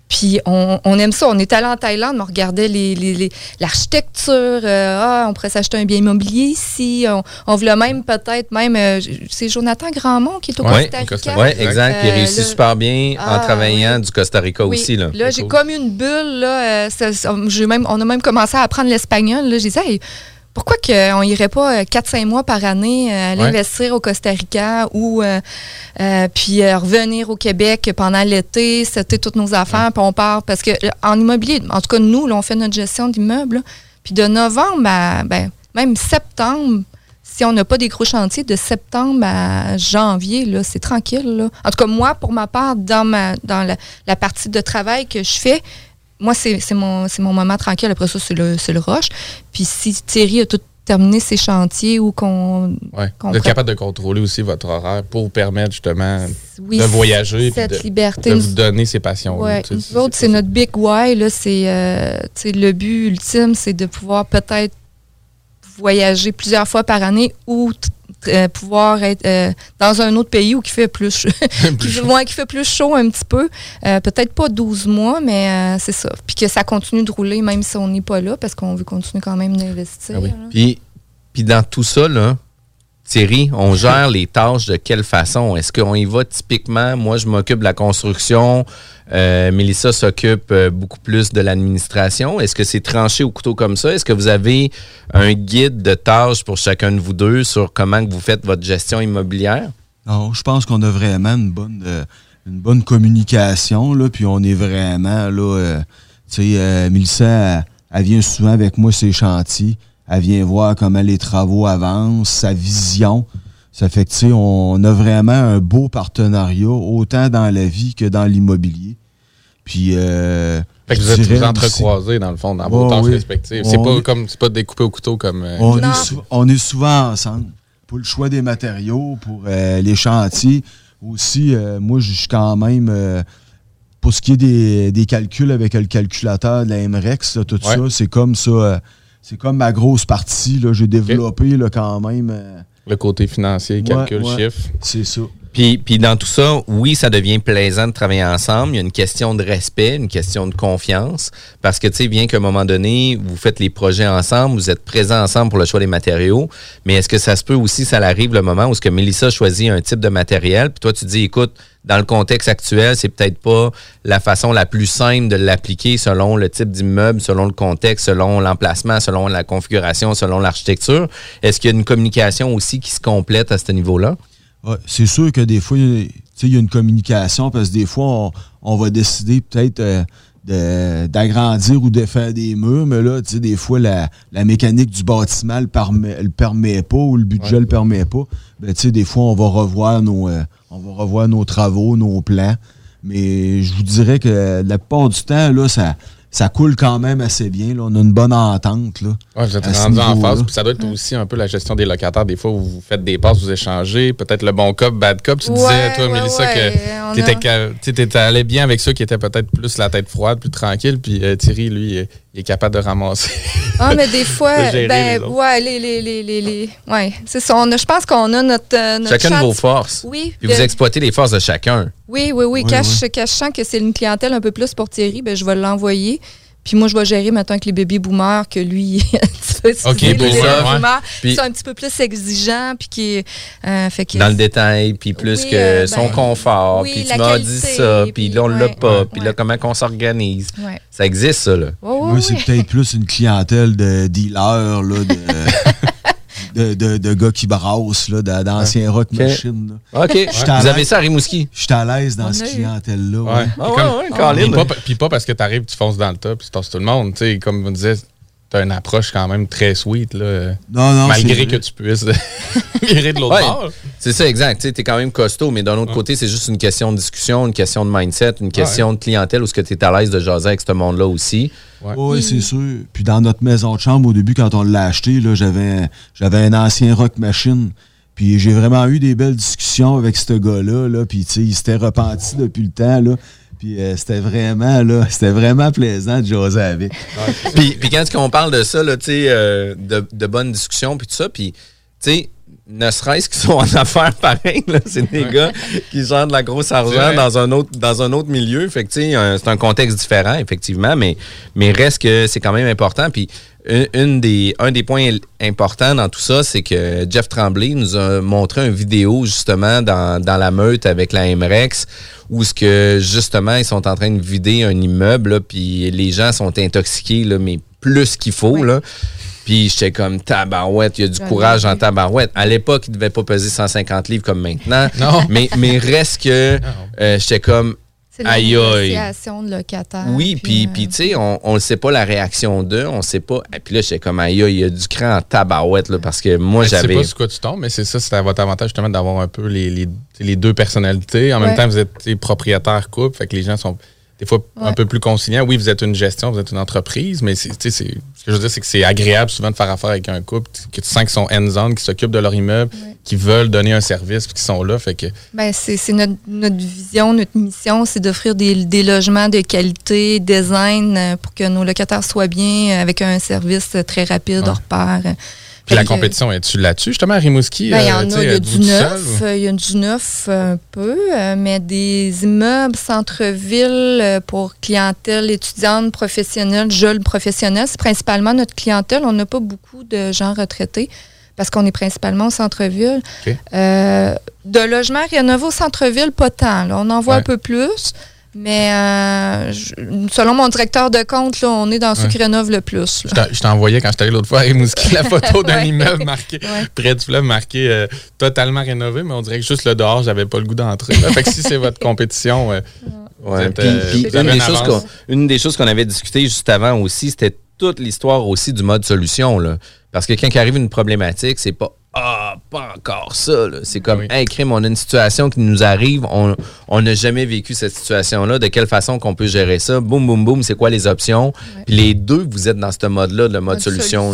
Puis on, on aime ça. On est allé en Thaïlande, on regardait les- les- les- l'architecture. euh, ah, on pourrait s'acheter un bien immobilier ici. On, on voulait même peut-être, même, euh, c'est Jonathan Grandmont qui est au Oui, Costa Rica. ouais, exact. Euh, réussit super bien en travaillant du Costa Rica Oui. aussi. Là, Là, j'ai comme une bulle. Là, euh, ça- ça- j'ai même, on a même commencé à apprendre l'espagnol. là. J'ai dit, Hey, pourquoi qu'on irait pas 4-5 mois par année euh, aller Ouais. investir au Costa Rica ou euh, euh, puis euh, revenir au Québec pendant l'été, c'était toutes nos affaires, puis on part? Parce que euh, en immobilier, en tout cas, nous, là, on fait notre gestion d'immeubles. Puis de novembre à ben, même septembre, si on n'a pas des gros chantiers, de septembre à janvier, là, c'est tranquille. Là. En tout cas, moi, pour ma part, dans, ma, dans la, la partie de travail que je fais, moi, c'est mon, mon moment tranquille. Après ça, c'est le, le rush. Puis si Thierry a tout terminé ses chantiers ou qu'on. Ouais. Vous êtes capable de contrôler aussi votre horaire pour vous permettre justement Oui, de voyager et cette de, liberté. de vous donner ces passions. Ouais, nous autres, c'est notre big why. Là, c'est, euh, le but ultime, c'est de pouvoir peut-être voyager plusieurs fois par année ou euh, pouvoir être euh, dans un autre pays où qui fait plus, ch- qui, fait- ouais, qui fait plus chaud un petit peu. Euh, peut-être pas 12 mois, mais c'est ça. Puis que ça continue de rouler même si on n'est pas là parce qu'on veut continuer quand même d'investir. là. Puis, puis dans tout ça, là, Thierry, on gère les tâches de quelle façon? Est-ce qu'on y va typiquement? Moi, je m'occupe de la construction. euh, Mélissa s'occupe euh, beaucoup plus de l'administration. Est-ce que c'est tranché au couteau comme ça? Est-ce que vous avez un guide de tâches pour chacun de vous deux sur comment vous faites votre gestion immobilière? Non, je pense qu'on a vraiment une bonne, euh, une bonne communication, là, puis on est vraiment, là, euh, tu sais, euh, Mélissa, elle, elle vient souvent avec moi ses chantiers, elle vient voir comment les travaux avancent, sa vision. Ça fait que, tu sais, on a vraiment un beau partenariat, autant dans la vie que dans l'immobilier. Puis, euh, Fait que vous êtes aussi- entrecroisés dans le fond, dans vos Ouais, tâches oui. respectives. C'est On pas est- comme c'est pas découpé au couteau comme. euh, on est, sou- on est souvent ensemble pour le choix des matériaux, pour euh, les chantiers. Aussi, euh, moi, je suis quand même, euh, pour ce qui est des, des calculs avec le calculateur de la MREX, là, tout Ouais. ça, c'est comme ça. C'est comme ma grosse partie. J'ai développé là, quand même. euh, le côté financier, calcul, ouais, chiffre. C'est ça. Puis, puis dans tout ça, oui, ça devient plaisant de travailler ensemble. Il y a une question de respect, une question de confiance. Parce que, tu sais, bien qu'à un moment donné, vous faites les projets ensemble, vous êtes présents ensemble pour le choix des matériaux. Mais est-ce que ça se peut aussi, ça arrive le moment où ce que Mélissa choisit un type de matériel, puis toi, tu dis, écoute, dans le contexte actuel, c'est peut-être pas la façon la plus simple de l'appliquer selon le type d'immeuble, selon le contexte, selon l'emplacement, selon la configuration, selon l'architecture. Est-ce qu'il y a une communication aussi qui se complète à ce niveau-là? Ouais, c'est sûr que des fois, il y a une communication parce que des fois, on, on va décider peut-être euh, d'agrandir ou de faire des murs, mais là, des fois, la, la mécanique du bâtiment le permet, le permet pas ou le budget le permet pas. Ben, des fois, on va revoir nos, euh, on va revoir nos travaux, nos plans. Mais je vous dirais que la plupart du temps, là, ça, ça coule quand même assez bien. Là. On a une bonne entente. Là, Ouais, vous êtes rendu en niveau-là. phase. Puis ça doit être aussi un peu la gestion des locataires. Des fois, où vous faites des passes, vous échangez. Peut-être le bon cop, bad cop. Tu Ouais, disais, toi, ouais, Mélissa, que a- tu t'étais allé bien avec ceux qui étaient peut-être plus la tête froide, plus tranquille. Puis euh, Thierry, lui, euh, il est capable de ramasser. Ah, mais des fois, De ben, les ouais, les, les, les, les, les- ouais, c'est ça. On a- je pense qu'on a notre, euh, notre Chacun de vos forces. Oui. Puis de- vous exploitez les forces de chacun. Oui, oui, oui. Oui, sens que c'est une clientèle un peu plus pour Thierry, ben, je vais l'envoyer. Puis moi, je vais gérer maintenant avec les baby boomers que lui, tu peux Ok, utiliser, les boomer, baby ouais. boomers, Puis- qui sont un petit peu plus exigeants, puis qui, euh, fait que Dans le détail, puis plus Oui, que euh, son ben, confort, oui, puis tu m'as dit ça, puis là, on l'a ouais, pas, puis ouais. là, comment qu'on s'organise? Ouais. Ça existe, ça, là. Moi, c'est peut-être plus une clientèle de dealers, là, de, de, de- de gars qui brassent, d'anciens rock Ok. machines. là. OK. Vous avez ça à Rimouski? J'étais à l'aise dans cette clientèle-là. Ouais. Ah ouais, ouais. Puis pas, parce que tu arrives, tu fonces dans le tas, puis tu tasses tout le monde. Tu sais, comme on disait, tu as une approche quand même très sweet. Là, Non, non, malgré que tu puisses virer de l'autre Ouais, bord. c'est ça, exact. Tu es quand même costaud, mais d'un autre côté, c'est juste une question de discussion, une question de mindset, une question de clientèle où ce que tu es à l'aise de jaser avec ce monde-là aussi. Oui, c'est sûr. Puis dans notre maison de chambre, au début, quand on l'a acheté, là, j'avais, j'avais un ancien rock machine. Puis j'ai vraiment eu des belles discussions avec ce gars-là. Là, puis tu sais, il s'était repenti depuis le temps. Là. Puis euh, c'était vraiment là, c'était vraiment plaisant de jaser avec. puis, puis quand on parle de ça, là, tu sais, euh, de, de bonnes discussions, puis tout ça, puis, tu sais, ne serait-ce qu'ils sont en affaires pareil, là, c'est des gars qui gèrent de la grosse argent dans un autre dans un autre milieu. Fait que, tu sais, un- c'est un contexte différent, effectivement, mais, mais reste que c'est quand même important. Puis, une, une des, un des points importants dans tout ça, c'est que Jeff Tremblay nous a montré une vidéo, justement, dans, dans la meute avec la MREX, où ce que, justement, ils sont en train de vider un immeuble, là, puis les gens sont intoxiqués, là, mais plus qu'il faut, là. Puis j'étais comme tabarouette, il y a du courage en tabarouette. À l'époque, il devait pas peser 150 livres comme maintenant. Non. Mais, mais reste que euh, j'étais comme C'est la négociation de locataire. Oui, puis, euh, puis tu sais, on ne sait pas la réaction d'eux, on sait pas. Et puis là, j'étais comme aïe, aïe, il y a du cran en tabarouette, là, parce que moi, Je sais j'avais. pas sur quoi tu tombes, mais c'est ça, c'est à votre avantage justement d'avoir un peu les, les, les deux personnalités. En même temps, vous êtes propriétaire couple, fait que les gens sont des fois un Ouais. peu plus conciliants. Oui, vous êtes une gestion, vous êtes une entreprise, mais c'est, tu sais, c'est- ce que je veux dire, c'est que c'est agréable souvent de faire affaire avec un couple que tu sens qu'ils sont hands-on, qui s'occupent de leur immeuble, qui veulent donner un service, puis qui sont là. Fait que Ben, c'est c'est notre, notre vision, notre mission, c'est d'offrir des, des logements de qualité, design, euh, pour que nos locataires soient bien, euh, avec un service euh, très rapide, Ouais. hors pair. Euh. puis la que- compétition, es-tu là-dessus, justement, à Rimouski? Ben, il y euh, en a, sais, il y a du neuf, euh, il y a du neuf euh, un peu, euh, mais des immeubles centre-ville euh, pour clientèle étudiante, professionnelle, jeunes professionnels, c'est principalement notre clientèle. On n'a pas beaucoup de gens retraités parce qu'on est principalement au centre-ville. OK. Euh, de logements rénovés au centre-ville, pas tant. là. On en voit Ouais. un peu plus. Mais euh, je- selon mon directeur de compte, là, on est dans ceux Ouais. qui rénovent le plus. là. Je t'en- Je t'envoyais quand j'étais allé l'autre fois à Rimouski la photo d'un Ouais. immeuble marqué Ouais. près du fleuve, marqué euh, totalement rénové, mais on dirait que juste le dehors, j'avais pas le goût d'entrer. Fait que si c'est votre compétition, euh, Ouais, Vous êtes, puis- puis vous une, des choses qu'on, une des choses qu'on avait discuté juste avant aussi, c'était toute l'histoire aussi du mode solution. Là. Parce que quand il arrive une problématique, c'est pas Ah, pas encore ça. là. C'est comme Oui. Hey, crime, on a une situation qui nous arrive, on on n'a jamais vécu cette situation-là. De quelle façon qu'on peut gérer ça? Boum, boum, boum, c'est quoi les options? Puis les deux, vous êtes dans ce mode-là, le mode Mode solution.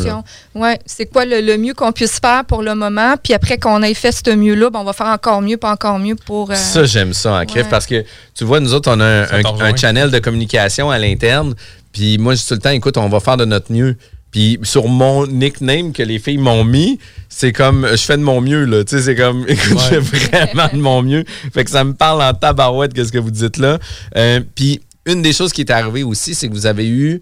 Oui, c'est quoi le, le mieux qu'on puisse faire pour le moment? Puis après qu'on ait fait ce mieux-là, ben, on va faire encore mieux, pas encore mieux pour. euh, Ça, j'aime ça en Ouais. parce que tu vois, nous autres, on a un, un- un channel de communication à l'interne. Puis moi, je dis tout le temps, écoute, on va faire de notre mieux. Puis sur mon nickname que les filles m'ont mis, c'est comme je fais de mon mieux. là. Tu sais, c'est comme écoute, je fais vraiment de mon mieux. Fait que ça me parle en tabarouette, qu'est-ce que vous dites là. Euh, puis une des choses qui est arrivée aussi, c'est que vous avez eu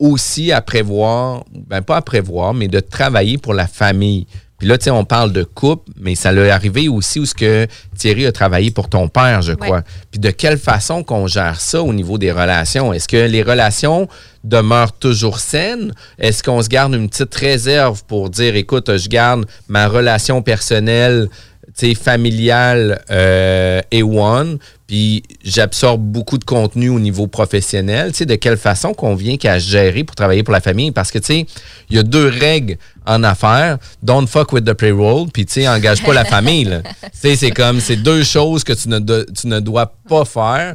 aussi à prévoir, ben pas à prévoir, mais de travailler pour la famille. Puis là, tu sais, on parle de couple, mais ça l'est arrivé aussi où ce que Thierry a travaillé pour ton père, je crois. Puis de quelle façon qu'on gère ça au niveau des relations? Est-ce que les relations demeurent toujours saines? Est-ce qu'on se garde une petite réserve pour dire, écoute, je garde ma relation personnelle, tu sais, familiale euh, et one, puis j'absorbe beaucoup de contenu au niveau professionnel. Tu sais, de quelle façon qu'on vient qu'à gérer pour travailler pour la famille? Parce que, tu sais, il y a deux règles en affaires. Don't fuck with the payroll, puis, tu sais, engage pas la famille. là. Tu sais, c'est comme, c'est deux choses que tu ne, do- tu ne dois pas faire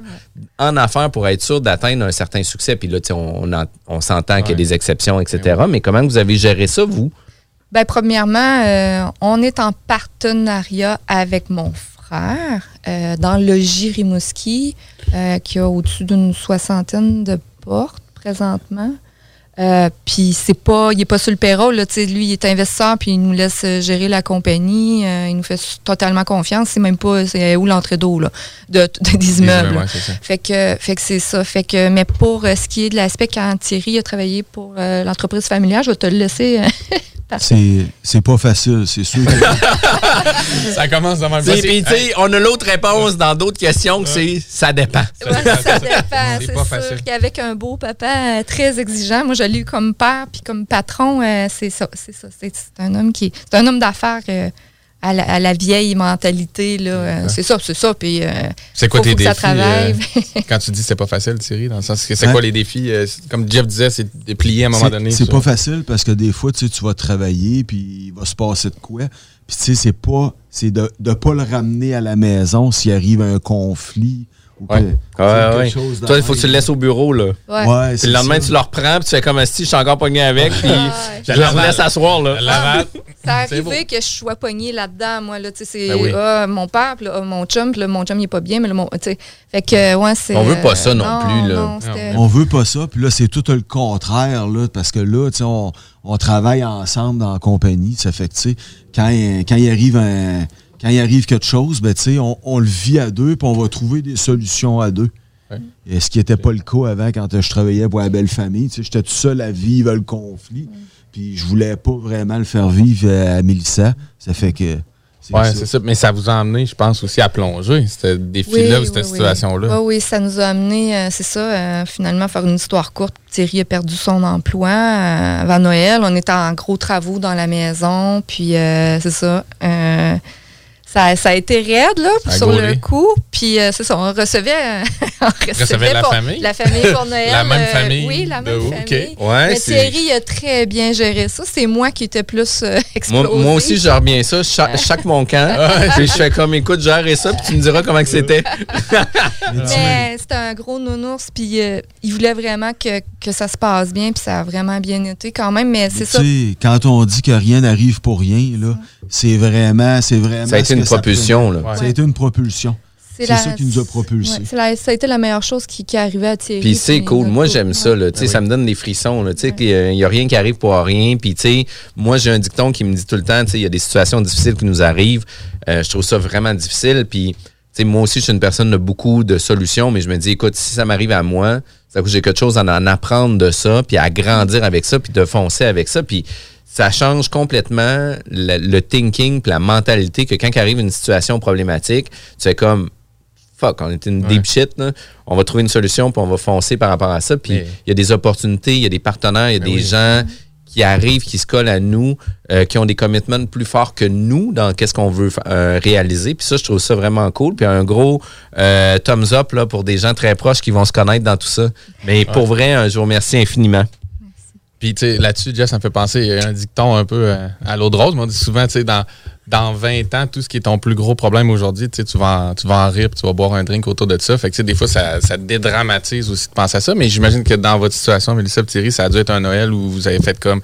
en affaires pour être sûr d'atteindre un certain succès. Puis là, tu sais, on, on, en- on s'entend qu'il y a des exceptions, etc. Mais comment vous avez géré ça, vous? Ben, premièrement, euh, on est en partenariat avec mon frère euh, dans le Logis Rimouski, euh, qui a au-dessus d'une soixantaine de portes présentement. Euh, puis c'est pas, il est pas sur le payroll, là, tu sais, lui il est investisseur puis il nous laisse euh, gérer la compagnie, euh, il nous fait totalement confiance, c'est même pas c'est où l'entrée d'eau là, de, de- des immeubles. ouais, c'est ça. Fait que, fait que c'est ça. Fait que, mais pour euh, ce qui est de l'aspect quand Thierry a travaillé pour euh, l'entreprise familiale, je vais te le laisser. C'est c'est pas facile, c'est sûr. que- ça commence dans même Puis, puis, tu sais, on a l'autre réponse dans d'autres questions que c'est ça dépend. Ouais, ça dépend. C'est sûr facile. qu'avec un beau papa très exigeant, moi je l'ai eu comme père puis comme patron, euh, c'est ça, c'est ça. C'est c'est un homme qui, c'est un homme d'affaires euh, à, la, à la vieille mentalité là. euh, c'est ça, c'est ça. Puis euh, C'est quoi faut- tes faut défis? euh, quand tu dis que c'est pas facile, Thierry, dans le sens que c'est Hein? quoi les défis? euh, comme Jeff disait, c'est de plier à un moment C'est- donné. C'est pas facile parce que des fois, tu sais, tu vas travailler, puis il va se passer de quoi. Puis tu sais, c'est pas. C'est de ne pas le ramener à la maison s'il arrive un conflit. Ou Ouais. Ouais, quelque ouais. chose Toi, il faut que tu le laisses au bureau, là. Ouais. Ouais, Puis c'est le lendemain, ça. tu le reprends, puis tu fais comme si je suis encore pogné avec, puis je le laisse asseoir, là. Ça C'est arrivé que je sois pognée là-dedans, moi. Là, tu sais, c'est Ben oui. ah, mon père, puis là, ah, mon chum, puis là, mon chum, il est pas bien, mais là, mon, tu sais, fait que, ouais, c'est. On veut pas ça non euh, plus, là. non, On veut pas ça, puis là, c'est tout le contraire, là, parce que là, tu sais, on, on travaille ensemble dans la compagnie. Ça fait que, tu sais, quand, quand il arrive un- quand il arrive quelque chose, ben, tu sais, on, on le vit à deux, puis on va trouver des solutions à deux. Ouais. Et ce qui n'était pas le cas avant quand je travaillais pour la belle famille. Tu sais, j'étais tout seul à vivre le conflit. Puis je voulais pas vraiment le faire vivre à Mélissa. Ça fait que Ouais, c'est ça. Mais ça vous a amené, je pense, aussi à plonger, ce défi-là, ou cette oui. situation-là. Oui, oui, ça nous a amené, euh, c'est ça, euh, finalement, faire une histoire courte. Thierry a perdu son emploi euh, avant Noël. On était en gros travaux dans la maison, puis euh, c'est ça. Euh, ça, ça a été raide, là, sur le coup. Puis c'est ça, on recevait, euh, on recevait, Recevait la pour- famille? La famille pour Noël. La même euh, famille Oui, la même famille. OK. Ouais, Mais Thierry a très bien géré ça. C'est moi qui étais plus euh, Moi, aussi, je reviens ça. Chaque, chaque mon camp. puis je fais comme, écoute, gère ça, puis tu me diras comment que c'était. Mais c'était un gros nounours, puis euh, il voulait vraiment que, que ça se passe bien, puis ça a vraiment bien été quand même, mais c'est ça. Tu sais, quand on dit que rien n'arrive pour rien, là, c'est vraiment, c'est vraiment. Ça a été une ça propulsion, prenait. là. Ça a été une propulsion. C'est la- ça qui nous a ouais, c'est la- ça a été la meilleure chose qui, qui est arrivée à Thierry. Puis c'est cool. Moi, j'aime ça. Là. Tu Ben sais, Ça me donne des frissons. là. Tu sais, qu'il y a- Il n'y a rien qui arrive pour rien. Puis, tu sais, moi, j'ai un dicton qui me dit tout le temps, tu sais, il y a des situations difficiles qui nous arrivent. Euh, je trouve ça vraiment difficile. Puis, tu sais, moi aussi, je suis une personne de beaucoup de solutions, mais je me dis, écoute, si ça m'arrive à moi, ça que j'ai quelque chose à en apprendre de ça, puis à grandir avec ça, puis de foncer avec ça. Puis, ça change complètement le, le thinking, puis la mentalité que quand arrive une situation problématique, tu fais comme, fuck, on est une deep shit, là. on va trouver une solution, puis on va foncer par rapport à ça. Puis il y a des opportunités, il y a des partenaires, il y a des gens qui arrivent, qui se collent à nous, euh, qui ont des commitments plus forts que nous dans qu'est-ce qu'on veut euh, réaliser. Puis ça, je trouve ça vraiment cool. Puis un gros euh, thumbs up là, pour des gens très proches qui vont se connaître dans tout ça. Mais pour vrai, un jour, merci infiniment. Puis, tu sais, là-dessus, Jess, ça me fait penser, il y a un dicton un peu euh, à l'eau de rose. mais on dit souvent, tu sais, dans, dans 20 ans, tout ce qui est ton plus gros problème aujourd'hui, tu sais, tu vas en, tu vas en rire, puis tu vas boire un drink autour de ça. Fait que, tu sais, des fois, ça, ça dédramatise aussi de penser à ça. Mais j'imagine que dans votre situation, Mélissa Thierry, ça a dû être un Noël où vous avez fait comme,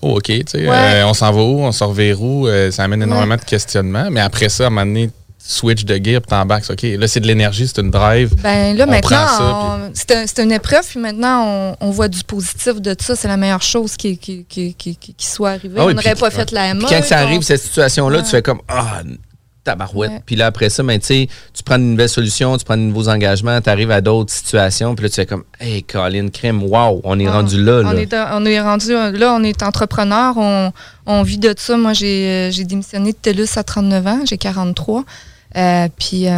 oh, OK, tu sais, Ouais. euh, on s'en va où, on sort vers où, euh, ça amène énormément de questionnements. Mais après ça, à un moment donné, switch de gear, puis t'embarques. OK, là, c'est de l'énergie, c'est une drive. Ben là, On maintenant, on- c'est un- une épreuve, puis maintenant, on, on voit du positif de ça. C'est la meilleure chose qui, qui, qui, qui, soit arrivée. Ah oui, on n'aurait pas fait la mode. quand ça arrive, on- cette situation-là, Ouais. tu fais comme Ah, tabarouette. Ouais. Puis là, après ça, ben, tu sais, tu prends une nouvelle solution, tu prends de nouveaux engagements, tu arrives à d'autres situations, puis là, tu fais comme Hey, Colin, crème, wow, on est Ah, rendu là. On là. est, dans- on est rendu là, on est entrepreneur, on, on vit de ça. Moi, j'ai euh, j'ai démissionné de TELUS à 39 ans, j'ai 43. Euh, puis euh,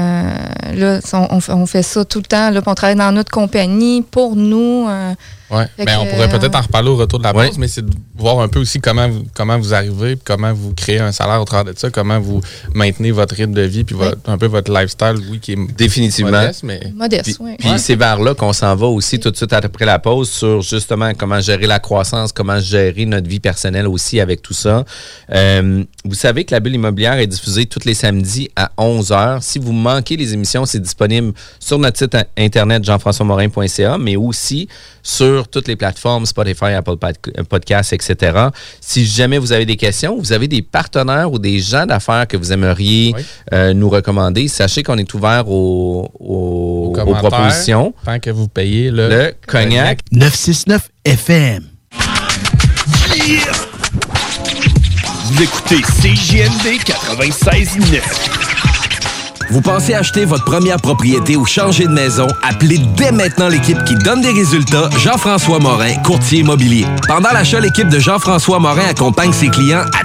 là, on, on fait- ça tout le temps. Là, puis on travaille dans notre compagnie pour nous. euh, Ouais. Fait Ben, on pourrait peut-être en reparler au retour de la Ouais. pause, mais c'est de voir un peu aussi comment vous, comment vous arrivez, puis comment vous créez un salaire au travers de ça, comment vous maintenez votre rythme de vie, puis votre- un peu votre lifestyle, oui, qui est Définitivement. modeste, mais modeste, Puis, oui. puis c'est vers là qu'on s'en va aussi tout de suite après la pause sur justement comment gérer la croissance, comment gérer notre vie personnelle aussi avec tout ça. Euh, vous savez que la bulle immobilière est diffusée tous les samedis à 11h. Si vous manquez les émissions, c'est disponible sur notre site internet jean-françois-morin.ca, mais aussi sur toutes les plateformes Spotify, Apple Pod- Podcasts, etc. Si jamais vous avez des questions, vous avez des partenaires ou des gens d'affaires que vous aimeriez Oui. euh, nous recommander, sachez qu'on est ouvert aux, aux- aux commentaires, propositions. tant que vous payez le, Le cognac. 969 FM. Vous écoutez CJMD 96.9. Vous pensez acheter votre première propriété ou changer de maison? Appelez dès maintenant l'équipe qui donne des résultats, Jean-François Morin, courtier immobilier. Pendant l'achat, l'équipe de Jean-François Morin accompagne ses clients à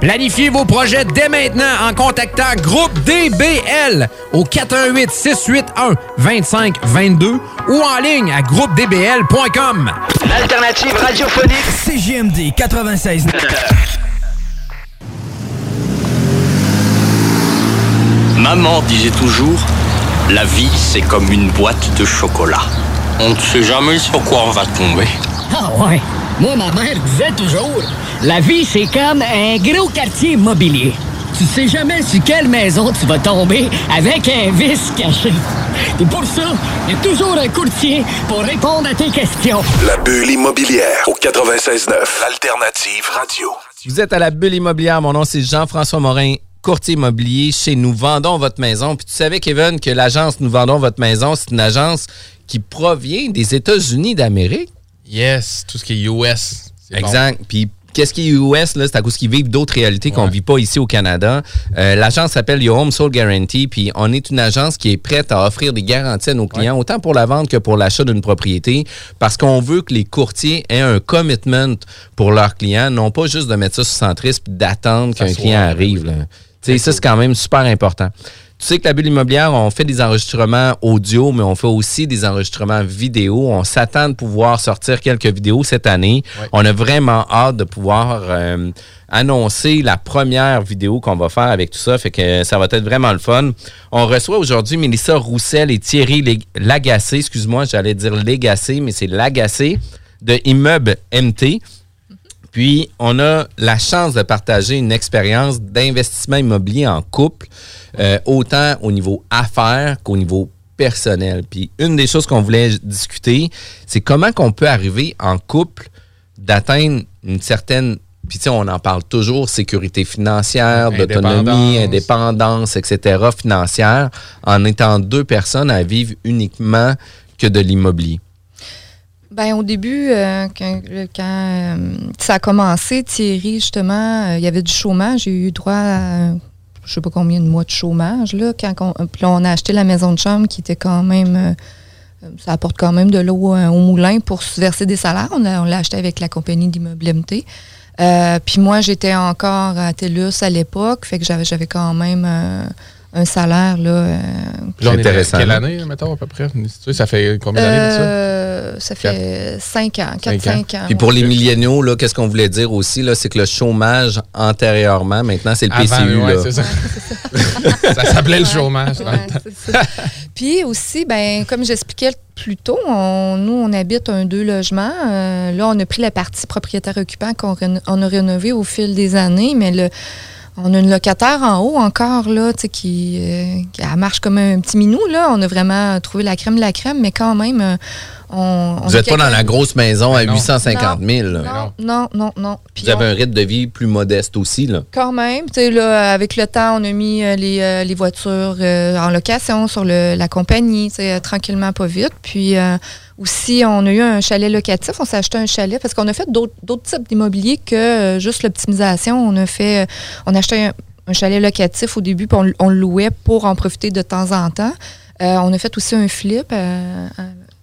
Planifiez vos projets dès maintenant en contactant Groupe DBL au 418 681 2522 ou en ligne à groupedbl.com. L'alternative radiophonique CGMD 96. Maman disait toujours, la vie c'est comme une boîte de chocolat. On ne sait jamais sur quoi on va tomber. Ah ouais. Moi, ma mère disait toujours, la vie, c'est comme un gros quartier immobilier. Tu sais jamais sur quelle maison tu vas tomber avec un vice caché. Et pour ça, il y a toujours un courtier pour répondre à tes questions. La bulle immobilière au 96.9. L'alternative radio. Vous êtes à la bulle immobilière. Mon nom, c'est Jean-François Morin, courtier immobilier chez Nous Vendons Votre Maison. Puis tu savais, Kevin, que l'agence Nous Vendons Votre Maison, c'est une agence qui provient des États-Unis d'Amérique. Yes, tout ce qui est US. Exact. bon. Puis qu'est-ce qui est US, là, c'est à cause qu'ils vivent d'autres réalités qu'on ne vit pas ici au Canada. Euh, l'agence s'appelle Your Home Soul Guarantee, puis on est une agence qui est prête à offrir des garanties à nos clients, autant pour la vente que pour l'achat d'une propriété, parce qu'on veut que les courtiers aient un commitment pour leurs clients, non pas juste de mettre ça sur centriste puis d'attendre qu'un client arrive. là. Tu sais, ça, c'est quand même super important. Tu sais que la bulle immobilière, on fait des enregistrements audio, mais on fait aussi des enregistrements vidéo. On s'attend de pouvoir sortir quelques vidéos cette année. On a vraiment hâte de pouvoir euh, annoncer la première vidéo qu'on va faire avec tout ça. Fait que ça va être vraiment le fun. On reçoit aujourd'hui Mélissa Roussel et Thierry Lég- Lagacé. Excuse-moi, j'allais dire Légacé, mais c'est Lagacé de Immeuble MT. Puis, on a la chance de partager une expérience d'investissement immobilier en couple, euh, autant au niveau affaires qu'au niveau personnel. Puis, une des choses qu'on voulait discuter, c'est comment qu'on peut arriver en couple d'atteindre une certaine, puis tu sais, on en parle toujours, sécurité financière, d'autonomie, indépendance, etc., financière, en étant deux personnes à vivre uniquement que de l'immobilier. Ben, au début, euh, quand, quand, euh, ça a commencé, Thierry, justement, euh, il y avait du chômage. J'ai eu droit à je sais pas combien de mois de chômage. Là, quand on, puis là, on a acheté la maison de chambre qui était quand même. euh, ça apporte quand même de l'eau euh, au moulin pour se verser des salaires. On l'a on l'a acheté avec la compagnie d'immeuble MT. Euh, puis moi, j'étais encore à TELUS à l'époque, fait que j'avais j'avais quand même euh, un salaire. Là, euh, Intéressant, Quelle là. année, mettons, à peu près? Ça fait combien d'années ça? euh, ça fait 5 ans, 4-5 ans. Puis pour les milléniaux, là, qu'est-ce qu'on voulait dire aussi, là, c'est que le chômage antérieurement, maintenant, c'est le Avant, PCU. ouais, là. c'est ça. ça s'appelait le chômage. Ouais, temps. c'est ça. Puis aussi, ben, comme j'expliquais plus tôt, on- nous, on habite un deux logements. Euh, là, on a pris la partie propriétaire-occupant qu'on réno- on a rénové au fil des années, mais le, on a une locataire en haut encore, là, tu sais, qui, euh, qui elle marche comme un petit minou. Là. On a vraiment trouvé la crème de la crème, mais quand même, euh, on. Vous a n'êtes pas dans la grosse maison à Non. 850 000. là. Non, non, non, non. Puis Vous avez un rythme de vie plus modeste aussi. Là. quand même, tu sais, là, avec le temps, on a mis euh, les, euh, les voitures euh, en location sur le- la compagnie, tu sais, tranquillement, pas vite. Puis euh, aussi, on a eu un chalet locatif. On s'est acheté un chalet parce qu'on a fait d'autres d'autres types d'immobilier que euh, juste l'optimisation. On a fait, on a acheté un, un chalet locatif au début, puis on, on le louait pour en profiter de temps en temps. Euh, on a fait aussi un flip. euh,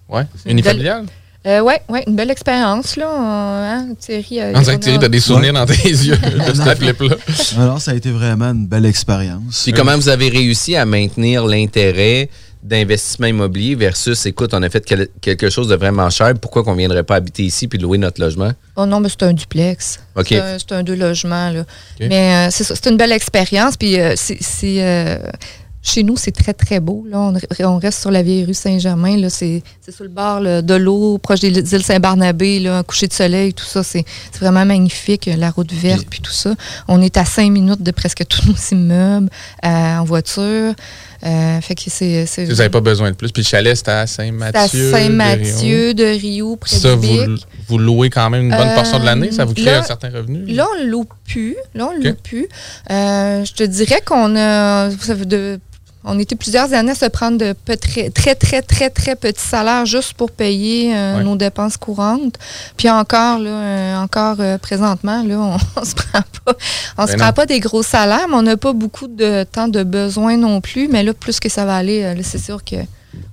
Ouais, C'est une unifamilial. euh, ouais, ouais, une belle expérience, là. hein, Thierry, euh, On dirait que Thierry, a- t'as des souvenirs dans tes yeux de cette flip-là. Alors, ça a été vraiment une belle expérience. Puis comment vous avez réussi à maintenir l'intérêt d'investissement immobilier versus, écoute, on a fait quel- quelque chose de vraiment cher, pourquoi qu'on ne viendrait pas habiter ici puis louer notre logement? Oh non, mais c'est un duplex. OK. C'est un, deux logements. Là. Mais euh, c'est ça, c'est une belle expérience. Puis euh, c'est. Euh, chez nous, c'est très, très beau. Là. On, on reste sur la vieille rue Saint-Germain. là. C'est c'est sur le bord là, de l'eau, proche des îles Saint-Barnabé, là, un coucher de soleil, tout ça. C'est c'est vraiment magnifique. La route verte, puis tout ça. On est à cinq minutes de presque tous nos immeubles euh, en voiture. Euh, fait que c'est. c'est- Vous n'avez pas besoin de plus. Puis le chalet, c'était à c'est à Saint-Mathieu. de Saint-Mathieu, Rio, près Ça, de vous, vous louez quand même une bonne Euh, portion de l'année? Ça vous crée là- un certain revenu? Là, on ne loue plus. Là, on loue plus. Euh, je te dirais qu'on a. ça fait de- on était plusieurs années à se prendre de très, très, très, très, très petits salaires juste pour payer euh, Ouais. nos dépenses courantes. Puis encore, là, euh, encore euh, présentement, là, on, on se prend pas, on se Ben prend non. pas des gros salaires, mais on n'a pas beaucoup de temps de besoin non plus. Mais là, plus que ça va aller, là, c'est sûr que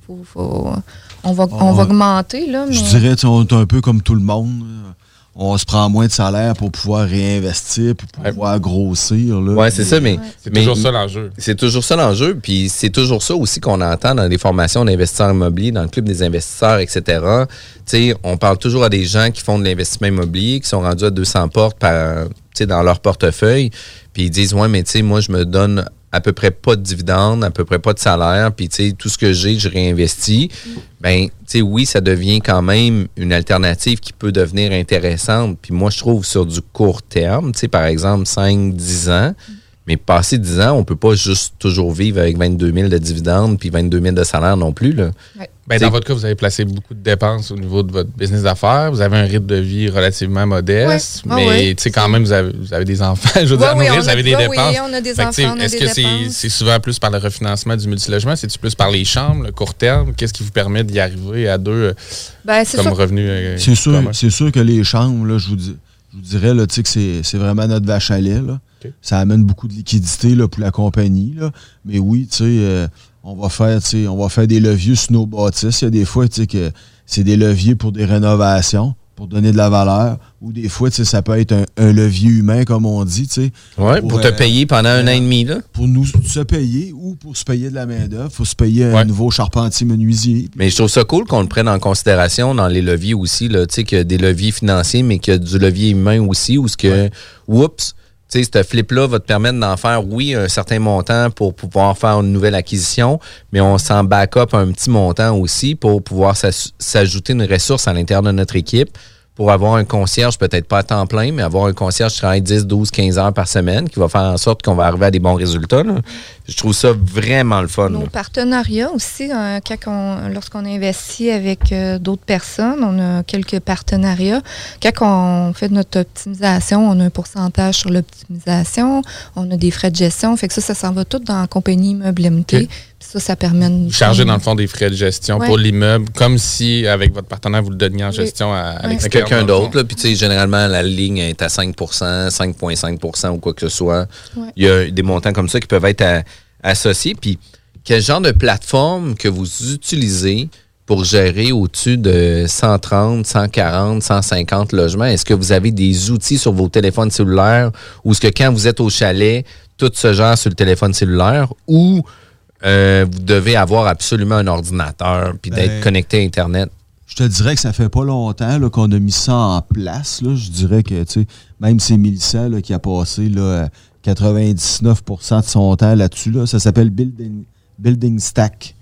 faut, faut- on, va, on va augmenter. Là, mais... Je dirais, on est un peu comme tout le monde. On se prend moins de salaire pour pouvoir réinvestir, pour pouvoir grossir. Là. Ouais, c'est ça, mais. C'est mais- toujours ça l'enjeu. C'est toujours ça l'enjeu. Puis c'est toujours ça aussi qu'on entend dans les formations d'investisseurs immobiliers, dans le club des investisseurs, etc. Tu sais, on parle toujours à des gens qui font de l'investissement immobilier, qui sont rendus à 200 portes par, tu sais, dans leur portefeuille. Puis ils disent, ouais, mais tu sais, moi, je me donne à peu près pas de dividendes, à peu près pas de salaire, puis tout ce que j'ai, je réinvestis. Ben, tu oui, ça devient quand même une alternative qui peut devenir intéressante. Puis moi, je trouve sur du court terme, tu par exemple, 5, 10 ans, mais passé 10 ans, on peut pas juste toujours vivre avec 22 000 de dividendes puis 22 000 de salaire non plus. T'sais, dans votre cas, vous avez placé beaucoup de dépenses au niveau de votre business d'affaires. Vous avez un rythme de vie relativement modeste, Ouais. Ah mais ouais. tu sais, quand même, vous avez, vous avez des enfants, je veux Ouais, dire, nourrir, vous avez des ouais, oui, dépenses. on a des Fait enfants, Est-ce que c'est dépenses. souvent plus par le refinancement du multilogement? C'est-tu plus par les chambres, le court terme? Qu'est-ce qui vous permet d'y arriver à deux euh, Ben, c'est comme sûr- revenu? euh, C'est sûr, que les chambres, là, je, vous dis- je vous dirais là, tu sais, que c'est vraiment notre vache à lait. Là. Ça amène beaucoup de liquidités là, pour la compagnie. Là. Mais oui, tu sais, euh, on va faire, on va faire des leviers sur nos bâtisses. Il y a des fois, que c'est des leviers pour des rénovations, pour donner de la valeur. Ou des fois, ça peut être un, un levier humain, comme on dit, sais. Ouais, pour te payer pendant un an et demi, là. Pour nous se payer ou pour se payer de la main-d'œuvre. Il faut se payer un nouveau charpentier menuisier. Mais je trouve ça cool qu'on le prenne en considération dans les leviers aussi, là, tu sais, qu'il y a des leviers financiers, mais qu'il y a du levier humain aussi, où ce que, oups, sais, ce flip-là va te permettre d'en faire, oui, un certain montant pour pouvoir faire une nouvelle acquisition, mais on s'en back-up un petit montant aussi pour pouvoir s'ajouter une ressource à l'intérieur de notre équipe pour avoir un concierge, peut-être pas à temps plein, mais avoir un concierge qui travaille 10, 12, 15 heures par semaine, qui va faire en sorte qu'on va arriver à des bons résultats. Je trouve ça vraiment le fun. Nos là. partenariats aussi, quand on- lorsqu'on investit avec euh, d'autres personnes, on a quelques partenariats. Quand on fait notre optimisation, on a un pourcentage sur l'optimisation, on a des frais de gestion. Fait que ça, ça s'en va tout dans la compagnie Immeuble. Puis ça, ça permet de faire- dans le fond des frais de gestion Ouais. pour l'immeuble, comme si avec votre partenaire, vous le donniez en Oui. gestion à, à Ouais. à l'extérieur. quelqu'un d'autre. Puis, tu sais, généralement, la ligne est à 5% 5,5% ou quoi que ce soit. Ouais. Il y a des montants comme ça qui peuvent être à- associés. Puis, quel genre de plateforme que vous utilisez pour gérer au-dessus de 130, 140, 150 logements? Est-ce que vous avez des outils sur vos téléphones cellulaires ou est-ce que quand vous êtes au chalet, tout se gère sur le téléphone cellulaire ou euh, vous devez avoir absolument un ordinateur puis d'être Ben, connecté à Internet? Je te dirais que ça fait pas longtemps qu'on a mis ça en place. là. Je dirais que tu sais, même c'est Mélissa là, qui a passé là, 99% de son temps là-dessus. là. Ça s'appelle Building, Building Stack.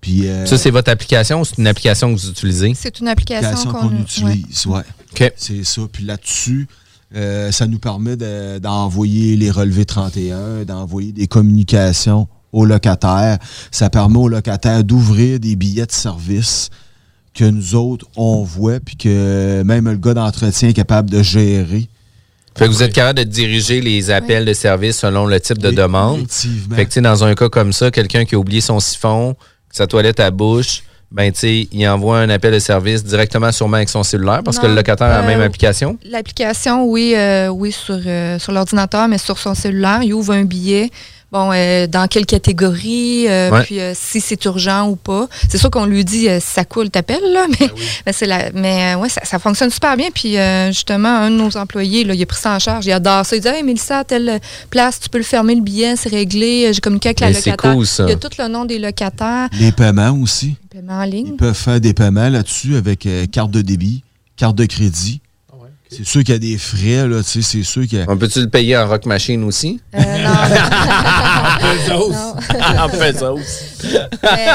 Puis, euh, Ça, c'est votre application ou c'est une application que vous utilisez? C'est une application, qu'on utilise. Ouais. C'est ça. Puis là-dessus, euh, ça nous permet de- d'envoyer les relevés 31, d'envoyer des communications aux locataires. Ça permet aux locataires d'ouvrir des billets de service que nous autres, on voit, puis que même le gars d'entretien est capable de gérer. Fait que vous êtes capable de diriger les appels de service selon le type de demande. Effectivement. Fait que, tu sais, dans un cas comme ça, quelqu'un qui a oublié son siphon, sa toilette à bouche, ben, tu sais, il envoie un appel de service directement sûrement avec son cellulaire parce que le locataire a la même euh, application. L'application, oui, euh, oui, sur, euh, sur l'ordinateur, mais sur son cellulaire, il ouvre un billet. Bon, euh, dans quelle catégorie, euh, Ouais. puis euh, si c'est urgent ou pas. C'est sûr qu'on lui dit euh, si ça coule, t'appelles, là, mais, mais, c'est la, mais euh, ouais, ça, ça fonctionne super bien. Puis euh, justement, un de nos employés, là, il a pris ça en charge, il adore ça. Il dit Hey, Mélissa, à telle place, tu peux le fermer le billet, c'est réglé. J'ai communiqué avec la Mais c'est locataire. cool, ça. Il y a tout le nom des locataires. Les paiements aussi. Paiement en ligne. Ils peuvent faire des paiements là-dessus avec euh, carte de débit, carte de crédit. C'est sûr qu'il y a des frais, là, tu sais, c'est sûr qu'il y a... On peut-tu le payer en rock machine aussi? Euh, non. En pesos. mais,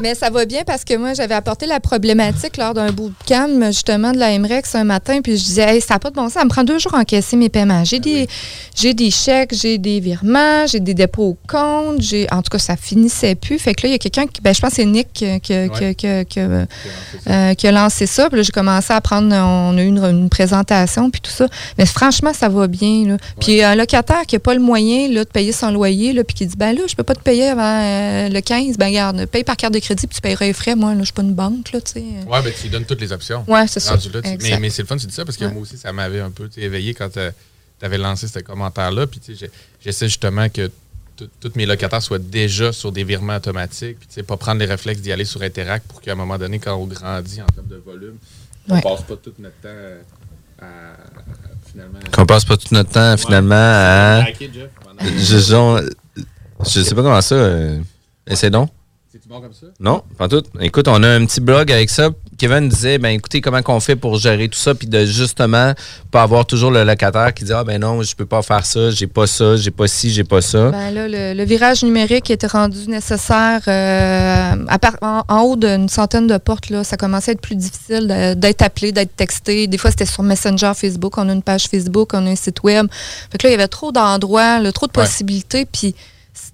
mais ça va bien parce que moi, j'avais apporté la problématique lors d'un bootcamp, justement, de la MREX un matin, puis je disais, hey, ça n'a pas de bon sens, ça me prend deux jours à encaisser mes paiements. J'ai des, j'ai des chèques, j'ai des virements, j'ai des dépôts au compte, j'ai, en tout cas, ça finissait plus. Fait que là, il y a quelqu'un qui, ben, je pense que c'est Nick qui, qui- qui- qui- qui- euh, qui a lancé ça. Puis là, j'ai commencé à prendre, on a eu une, une présentation, puis tout ça. Mais franchement, ça va bien. Là. Puis un locataire qui n'a pas le moyen là, de payer son loyer, là, puis qui dit, ben là, je peux pas te payer avant euh, le 15, ben garde, paye par carte de crédit, puis tu payeras les frais. Moi, là, je suis pas une banque, là, tu sais. Ouais, ben tu lui donnes toutes les options. Ouais, c'est ça. Là, mais mais c'est le fun, tu dis ça, parce que Ouais. moi aussi, ça m'avait un peu éveillé quand tu avais lancé ce commentaire-là. Puis, j'essaie justement que tous mes locataires soient déjà sur des virements automatiques. Puis, tu sais, pas prendre les réflexes d'y aller sur Interact pour qu'à un moment donné, quand on grandit en termes de volume, on Ouais. passe pas tout notre temps euh, finalement. Qu'on passe pas tout notre temps, finalement, à. Jeff, Je, genre, je sais pas comment ça. euh, Essaie donc. C'est-tu bon comme ça? Non, pas tout. Écoute, on a un petit blog avec ça. Kevin disait, ben écoutez, comment qu'on fait pour gérer tout ça, puis de justement pas avoir toujours le locataire qui dit, ah ben non, je peux pas faire ça, j'ai pas ça, j'ai pas ci, j'ai pas ça. Ben là, le, le virage numérique était rendu nécessaire euh, à part- en, en haut d'une centaine de portes. Là, ça commençait à être plus difficile d'être appelé, d'être texté. Des fois, c'était sur Messenger Facebook. On a une page Facebook, on a un site web. Fait que là, il y avait trop d'endroits, trop de possibilités. Puis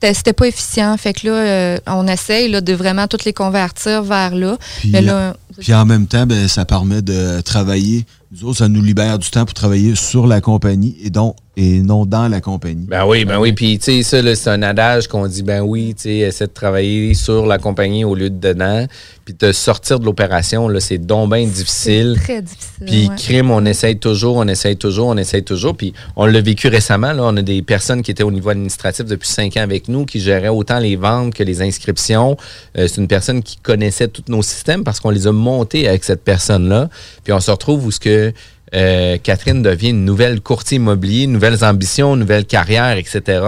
c'était pas efficient. Fait que là, euh, on essaye là, de vraiment toutes les convertir vers là. Puis, Mais là, puis en même temps, ben, ça permet de travailler. Nous autres, ça nous libère du temps pour travailler sur la compagnie et, donc, et non dans la compagnie. Ben oui, ben oui. Puis, tu sais, ça, là, c'est un adage qu'on dit, ben oui, tu sais, essaie de travailler sur la compagnie au lieu de dedans. Puis, de sortir de l'opération, là, c'est donc bien difficile. très difficile. Puis, ouais. crime, on essaye toujours, on essaye toujours, on essaye toujours. Puis, on l'a vécu récemment. Là, on a des personnes qui étaient au niveau administratif depuis cinq ans avec nous, qui géraient autant les ventes que les inscriptions. Euh, c'est une personne qui connaissait tous nos systèmes parce qu'on les a montés avec cette personne-là. Puis, on se retrouve où ce que euh, Catherine devient une nouvelle courtier immobilier, nouvelles ambitions, nouvelle carrière, etc.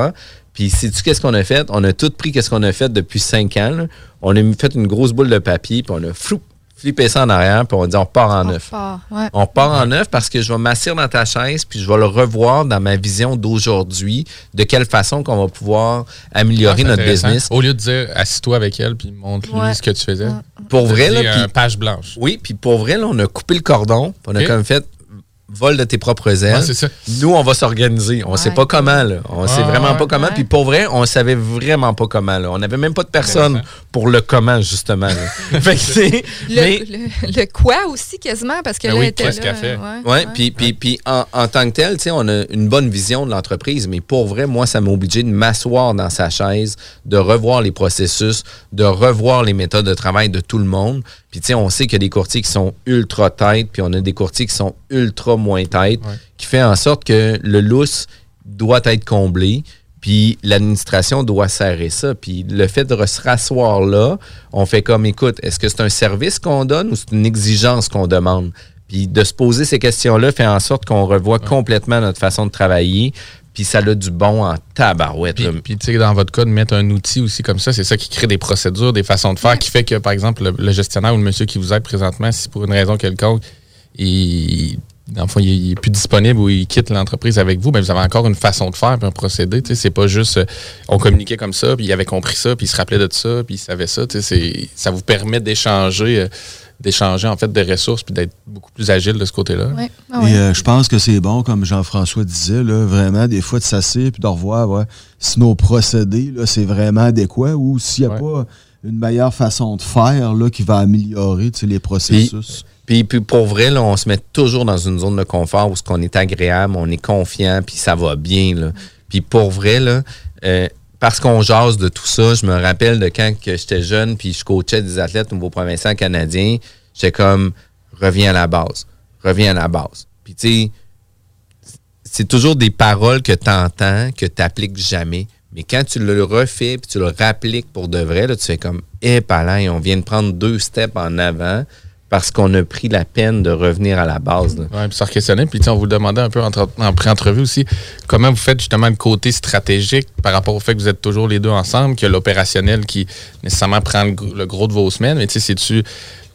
Puis, sais-tu qu'est-ce qu'on a fait? On a tout pris qu'est-ce qu'on a fait depuis cinq ans. là. On a fait une grosse boule de papier, puis on a flou, flippé ça en arrière, puis on a dit on part en neuf. Ouais. On part en neuf parce que je vais m'asseoir dans ta chaise puis je vais le revoir dans ma vision d'aujourd'hui, de quelle façon qu'on va pouvoir améliorer Ah, notre business. Au lieu de dire assis-toi avec elle puis montre-lui Ouais. ce que tu faisais. Pour vrai, là, euh, puis- page blanche. Oui, puis pour vrai, là, on a coupé le cordon, puis on a comme fait vol de tes propres ailes. Ouais, c'est ça. Nous, on va s'organiser. On sait pas comment, là. On sait vraiment pas comment. Puis pour vrai, on savait vraiment pas comment, là. On n'avait même pas de personne pour le comment, justement. fait que, Le, mais- le- le quoi aussi, quasiment, parce que Ben là, oui, était qu'est-ce là, qu'elle fait? ouais, Oui, ouais. puis, puis, puis en, en tant que tel, tu sais, on a une bonne vision de l'entreprise, mais pour vrai, moi, ça m'a obligé de m'asseoir dans sa chaise, de revoir les processus, de revoir les méthodes de travail de tout le monde. Puis, tu sais, on sait qu'il y a des courtiers qui sont ultra tête, puis on a des courtiers qui sont ultra moins tête, qui fait en sorte que le lousse doit être comblé. Puis l'administration doit serrer ça. Puis le fait de se rasseoir là, on fait comme, écoute, est-ce que c'est un service qu'on donne ou c'est une exigence qu'on demande? Puis de se poser ces questions-là fait en sorte qu'on revoit complètement notre façon de travailler. Puis ça a du bon en tabarouette. là. Puis, tu sais, dans votre cas, de mettre un outil aussi comme ça, c'est ça qui crée des procédures, des façons de faire, qui fait que, par exemple, le, le gestionnaire ou le monsieur qui vous aide présentement, si pour une raison quelconque, il, dans le fond, il, il est plus disponible ou il quitte l'entreprise avec vous, ben, vous avez encore une façon de faire, puis un procédé. Tu sais, c'est pas juste euh, on communiquait comme ça, puis il avait compris ça, puis il se rappelait de ça, puis il savait ça. Tu sais, ça vous permet d'échanger, euh, d'échanger en fait de ressources, puis d'être beaucoup plus agile de ce côté-là. Ouais. Ah Et ouais. euh, je pense que c'est bon, comme Jean-François disait, là, vraiment, des fois, de s'asseoir puis de revoir ouais, si nos procédés, là, c'est vraiment adéquat ou s'il n'y a pas une meilleure façon de faire là, qui va améliorer tu sais, les processus. Puis, puis pour vrai, là, on se met toujours dans une zone de confort où ce qu'on est agréable, on est confiant, puis ça va bien. Là. Puis pour vrai, là, euh, parce qu'on jase de tout ça, je me rappelle de quand que j'étais jeune, puis je coachais des athlètes au niveau provincial canadien, j'étais comme, reviens à la base, reviens à la base. Puis tu sais, c'est toujours des paroles que tu entends, que tu n'appliques jamais. Mais quand tu le refais puis tu le rappliques pour de vrai, là, tu fais comme, eh, palais, on vient de prendre deux steps en avant parce qu'on a pris la peine de revenir à la base. Oui, puis ça questionner. Puis on vous le demandait un peu en, pré-entrevue aussi, comment vous faites justement le côté stratégique par rapport au fait que vous êtes toujours les deux ensemble, que l'opérationnel qui nécessairement prend le, gr- le gros de vos semaines? Mais tu sais, c'est-tu.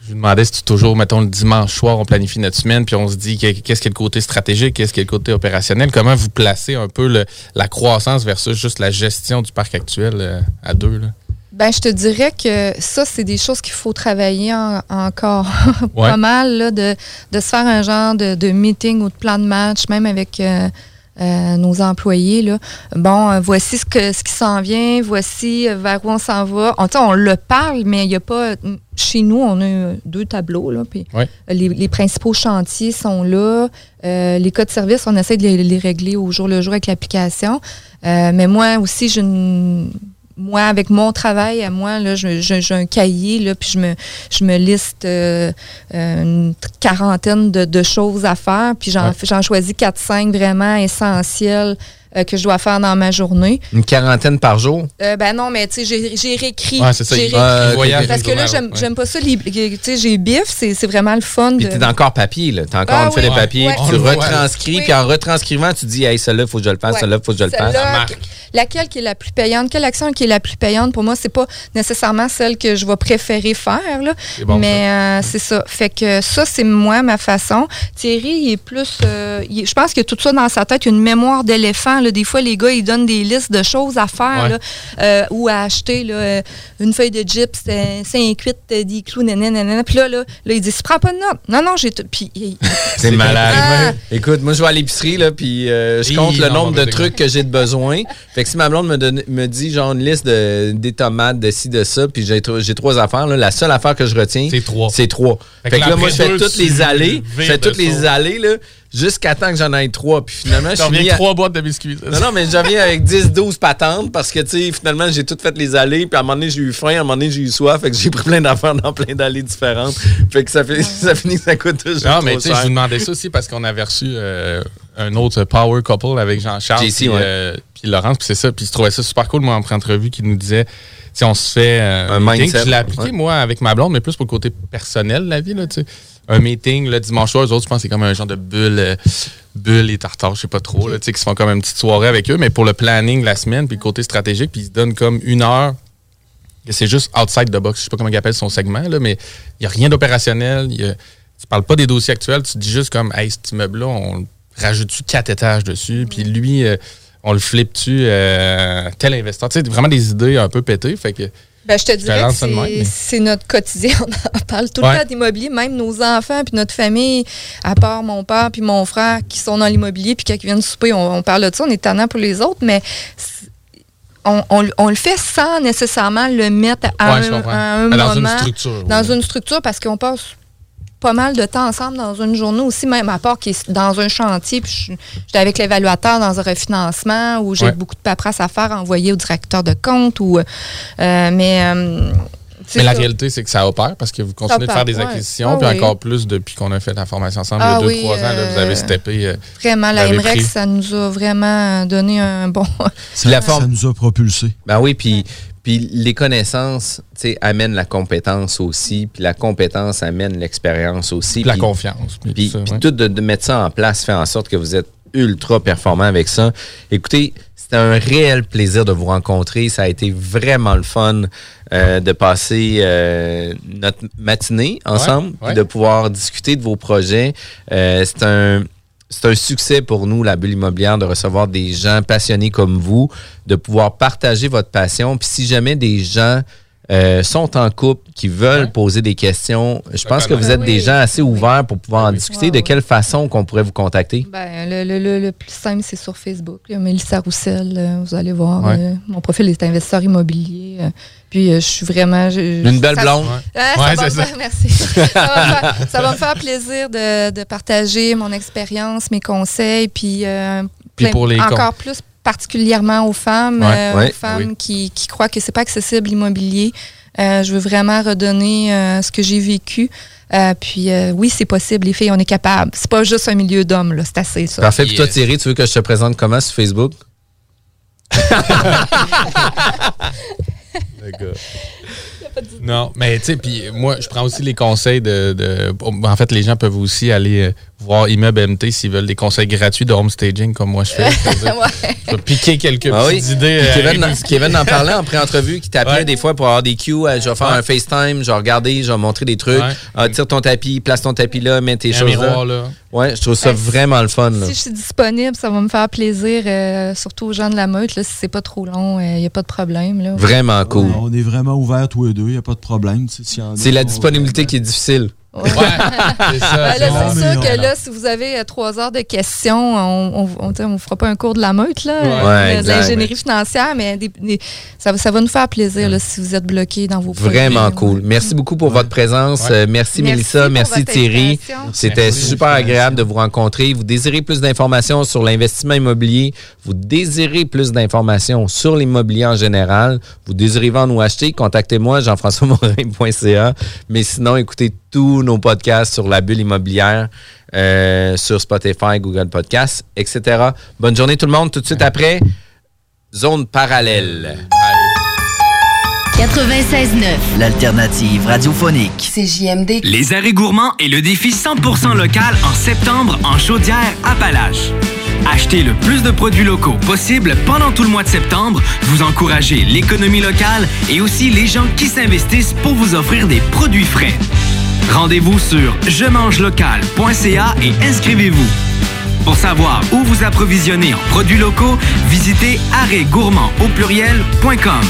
je vous demandais si tu toujours, mettons, le dimanche soir, on planifie notre semaine, puis on se dit que- qu'est-ce qui est le côté stratégique, qu'est-ce qui est le côté opérationnel? Comment vous placez un peu la croissance versus juste la gestion du parc actuel euh, à deux? Là? Ben, je te dirais que ça, c'est des choses qu'il faut travailler en- encore Ouais. pas mal, là, de, de se faire un genre de, de meeting ou de plan de match, même avec euh, euh, nos employés. Là. Bon, euh, voici ce, que, ce qui s'en vient, voici euh, vers où on s'en va. On, on le parle, mais il n'y a pas. Chez nous, on a deux tableaux, là, puis Ouais. les, les principaux chantiers sont là. Euh, les cas de service, on essaie de les, les régler au jour le jour avec l'application. Euh, mais moi aussi, je ne- moi, avec mon travail à moi, là, j'ai un cahier, là, puis je me, je me liste euh, euh, une quarantaine de, de choses à faire, puis j'en Ouais. j'en choisis 4-5 vraiment essentielles euh, que je dois faire dans ma journée. Une quarantaine par jour? Euh, ben non, mais tu sais, j'ai- réécrit. Ouais, c'est ça, j'ai il- réécrit. euh, voyage Parce que là, j'aime pas ça. Tu sais, j'ai bif, c'est c'est vraiment le fun. Puis de- t'es encore papier, là. T'as encore Ah une feuille oui. de papier, Ouais. tu retranscris, puis en retranscrivant, tu dis, hey, celle-là, il faut que je le fasse, Ouais. celle-là, il faut que je le fasse. Laquelle qui est la plus payante? Quelle action qui est la plus payante? Pour moi, c'est pas nécessairement celle que je vais préférer faire. Là. C'est bon, mais c'est ça. Fait que ça, c'est moi, ma façon. Thierry, il est plus. euh, il- je pense que tout ça dans sa tête, il y a une mémoire d'éléphant. Là. Des fois, les gars, ils donnent des listes de choses à faire Ouais. là, euh, ou à acheter. Là, euh, une feuille de gyps, 5-8, des clous, nanana. Puis là, là, là, il dit Prends pas de notes. Non, non, j'ai tout. Puis C'est malade. Ah. Écoute, moi, je vais à l'épicerie, là, puis euh, je Hi, compte le non, nombre de trucs que j'ai de besoin. Fait que si ma blonde me, donne- me dit, genre, une liste de, des tomates, de ci, de ça, puis j'ai tro- j'ai trois affaires, là, la seule affaire que je retiens, c'est trois. C'est trois. Fait Fait, que là, moi, je fais toutes les allées. Je fais toutes les allées, là, jusqu'à temps que j'en aille trois. Puis finalement, je suis à- trois boîtes de biscuits. non, non, mais j'en viens avec 10-12 patentes parce que, tu sais, finalement, j'ai tout fait les allées. Puis à un moment donné, j'ai eu faim. À un moment donné, j'ai eu soif. Fait que j'ai pris plein d'affaires dans plein d'allées différentes. Fait que ça, fait, ça finit que ça coûte toujours Non, trop mais tu sais, je vous demandais ça aussi parce qu'on avait reçu euh, un autre Power Couple avec Jean-Charles JC, puis ouais. euh, puis Laurence, puis c'est ça. Puis je trouvais ça super cool, moi, en pré-entrevue, qui nous disait, si on se fait euh, Un mindset, Je l'ai appliqué, ouais. moi, avec ma blonde, mais plus pour le côté personnel de la vie, là, tu sais. Un meeting, le dimanche soir, eux autres, je pense que c'est comme un genre de bulle, euh, bulle et tartare, je sais pas trop, là, tu sais, qui se font comme une petite soirée avec eux, mais pour le planning de la semaine, puis le côté stratégique, puis ils se donnent comme une heure c'est juste outside the box. Je sais pas comment il appelle son segment, là, mais il n'y a rien d'opérationnel. il y a- Tu parles pas des dossiers actuels, tu dis juste comme, hey, cet immeuble-là, on rajoute-tu quatre étages dessus, puis lui, euh, on le flippe-tu euh, tel investisseur. Tu sais, vraiment des idées un peu pétées. Fait que, Ben, je te dirais que c'est- notre quotidien. On en parle tout Ouais. le temps d'immobilier, même nos enfants puis notre famille, à part mon père puis mon frère qui sont dans l'immobilier puis quand ils viennent souper, on, on parle de ça, on est tannant pour les autres, mais on, on- on le fait sans nécessairement le mettre à, Ouais, un, à un Mais dans une moment. structure, Dans oui. une structure parce qu'on passe pas mal de temps ensemble dans une journée aussi, même à part qui est dans un chantier. Puis je- j'étais avec l'évaluateur dans un refinancement où j'ai Ouais. beaucoup de paperasse à faire, envoyer au directeur de compte. Ou, euh, mais euh, mais la ça. réalité, c'est que ça opère parce que vous continuez de faire des ouais. acquisitions, Ah puis oui. encore plus depuis qu'on a fait la formation ensemble Ah il y a oui, 2-3 ans. Là, vous avez steppé. euh, Vraiment, la MREX, ça nous a vraiment donné un bon. La forme- Ça nous a propulsé. Ben oui, puis, puis les connaissances tu sais, amènent la compétence aussi, puis la compétence amène l'expérience aussi. Puis la confiance, puis Puis, tout ça, puis ouais. tout de, de mettre ça en place fait en sorte que vous êtes ultra performant avec ça. Écoutez, c'était un réel plaisir de vous rencontrer. Ça a été vraiment le fun euh, de passer euh, notre matinée ensemble, puis ouais. de pouvoir discuter de vos projets. Euh, c'est un c'est un succès pour nous, la bulle immobilière, de recevoir des gens passionnés comme vous, de pouvoir partager votre passion. Puis si jamais des gens euh, sont en couple, qui veulent poser des questions, je pense que vous êtes des oui. gens assez ouverts pour pouvoir en discuter. De quelle façon qu'on pourrait vous contacter? Ben, le, le- le- le plus simple, c'est sur Facebook. là. Mélissa Roussel, euh, vous allez voir. Ouais. euh, mon profil est investisseur immobilier. euh, puis euh, je suis vraiment. je- Une belle ça- blonde. Ah, Ouais, ça, va ça. faire, merci. ça, va me faire, ça va me faire plaisir de, de partager mon expérience, mes conseils, puis, euh, Puis pour les encore plus particulièrement aux femmes, Ouais, euh, ouais, aux femmes oui. qui, qui croient que c'est pas accessible l'immobilier. Euh, je veux vraiment redonner euh, ce que j'ai vécu. Euh, puis euh, oui, c'est possible, les filles, on est capable. C'est pas juste un milieu d'hommes, là, c'est assez ça. Parfait. Puis toi, Thierry, tu veux que je te présente comment sur Facebook? Non, mais tu sais, puis moi, je prends aussi les conseils de, de- En fait, les gens peuvent aussi aller voir Immeuble MT s'ils veulent des conseils gratuits de home staging comme moi je fais. Je vais piquer quelques Ah oui. petites idées. euh, Kevin, en- Kevin en parlait en pré-entrevue qui t'appelait Ouais. des fois pour avoir des cues. euh, Je vais faire Ouais. un FaceTime, je vais regarder, je vais montrer des trucs. Ouais. Ah, tire ton tapis, place ton tapis là, mets tes choses miroir, là. là. Ouais, je trouve ça Ben, vraiment le fun. là. Si je suis disponible, ça va me faire plaisir, euh, surtout aux gens de la meute. Là, si c'est pas trop long, il n'y a pas de problème. Là. Vraiment cool. On est vraiment ouverts tous les deux, il n'y a pas de problème. C'est la disponibilité qui est difficile. c'est ça. Ben là, c'est bon, sûr que là, si vous avez euh, trois heures de questions, on on, on, on fera pas un cours de la meute, là, Ouais. euh, Ouais, de l'ingénierie financière, mais des- des- ça, va- ça va nous faire plaisir là, si vous êtes bloqué dans vos Vraiment projets. cool. Merci beaucoup pour votre présence. Ouais. Euh, merci, Merci Mélissa, merci Thierry. C'était super agréable de vous rencontrer. Vous désirez plus d'informations sur l'investissement immobilier, vous désirez plus d'informations sur l'immobilier en général, vous désirez vendre ou acheter, contactez-moi jean-françois-morin.ca. Mais sinon, écoutez tous nos podcasts sur la bulle immobilière, euh, sur Spotify, Google Podcasts, etc. Bonne journée tout le monde. Tout de suite après, zone parallèle. 96.9. L'alternative radiophonique. CJMD. Les arrêts gourmands et le défi 100% local en septembre en Chaudière-Appalaches. Achetez le plus de produits locaux possible pendant tout le mois de septembre, vous encouragez l'économie locale et aussi les gens qui s'investissent pour vous offrir des produits frais. Rendez-vous sur je mange local.ca et inscrivez-vous. Pour savoir où vous approvisionner en produits locaux, visitez arrêtgourmand au pluriel.com.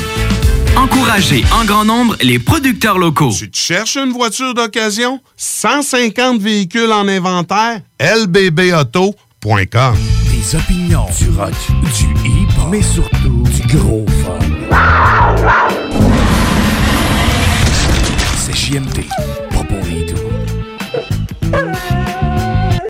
Encouragez en grand nombre les producteurs locaux. Tu te cherches une voiture d'occasion? 150 véhicules en inventaire? lbbauto.com Des opinions, du rock, du hip, mais surtout du gros fun. C'est JMD,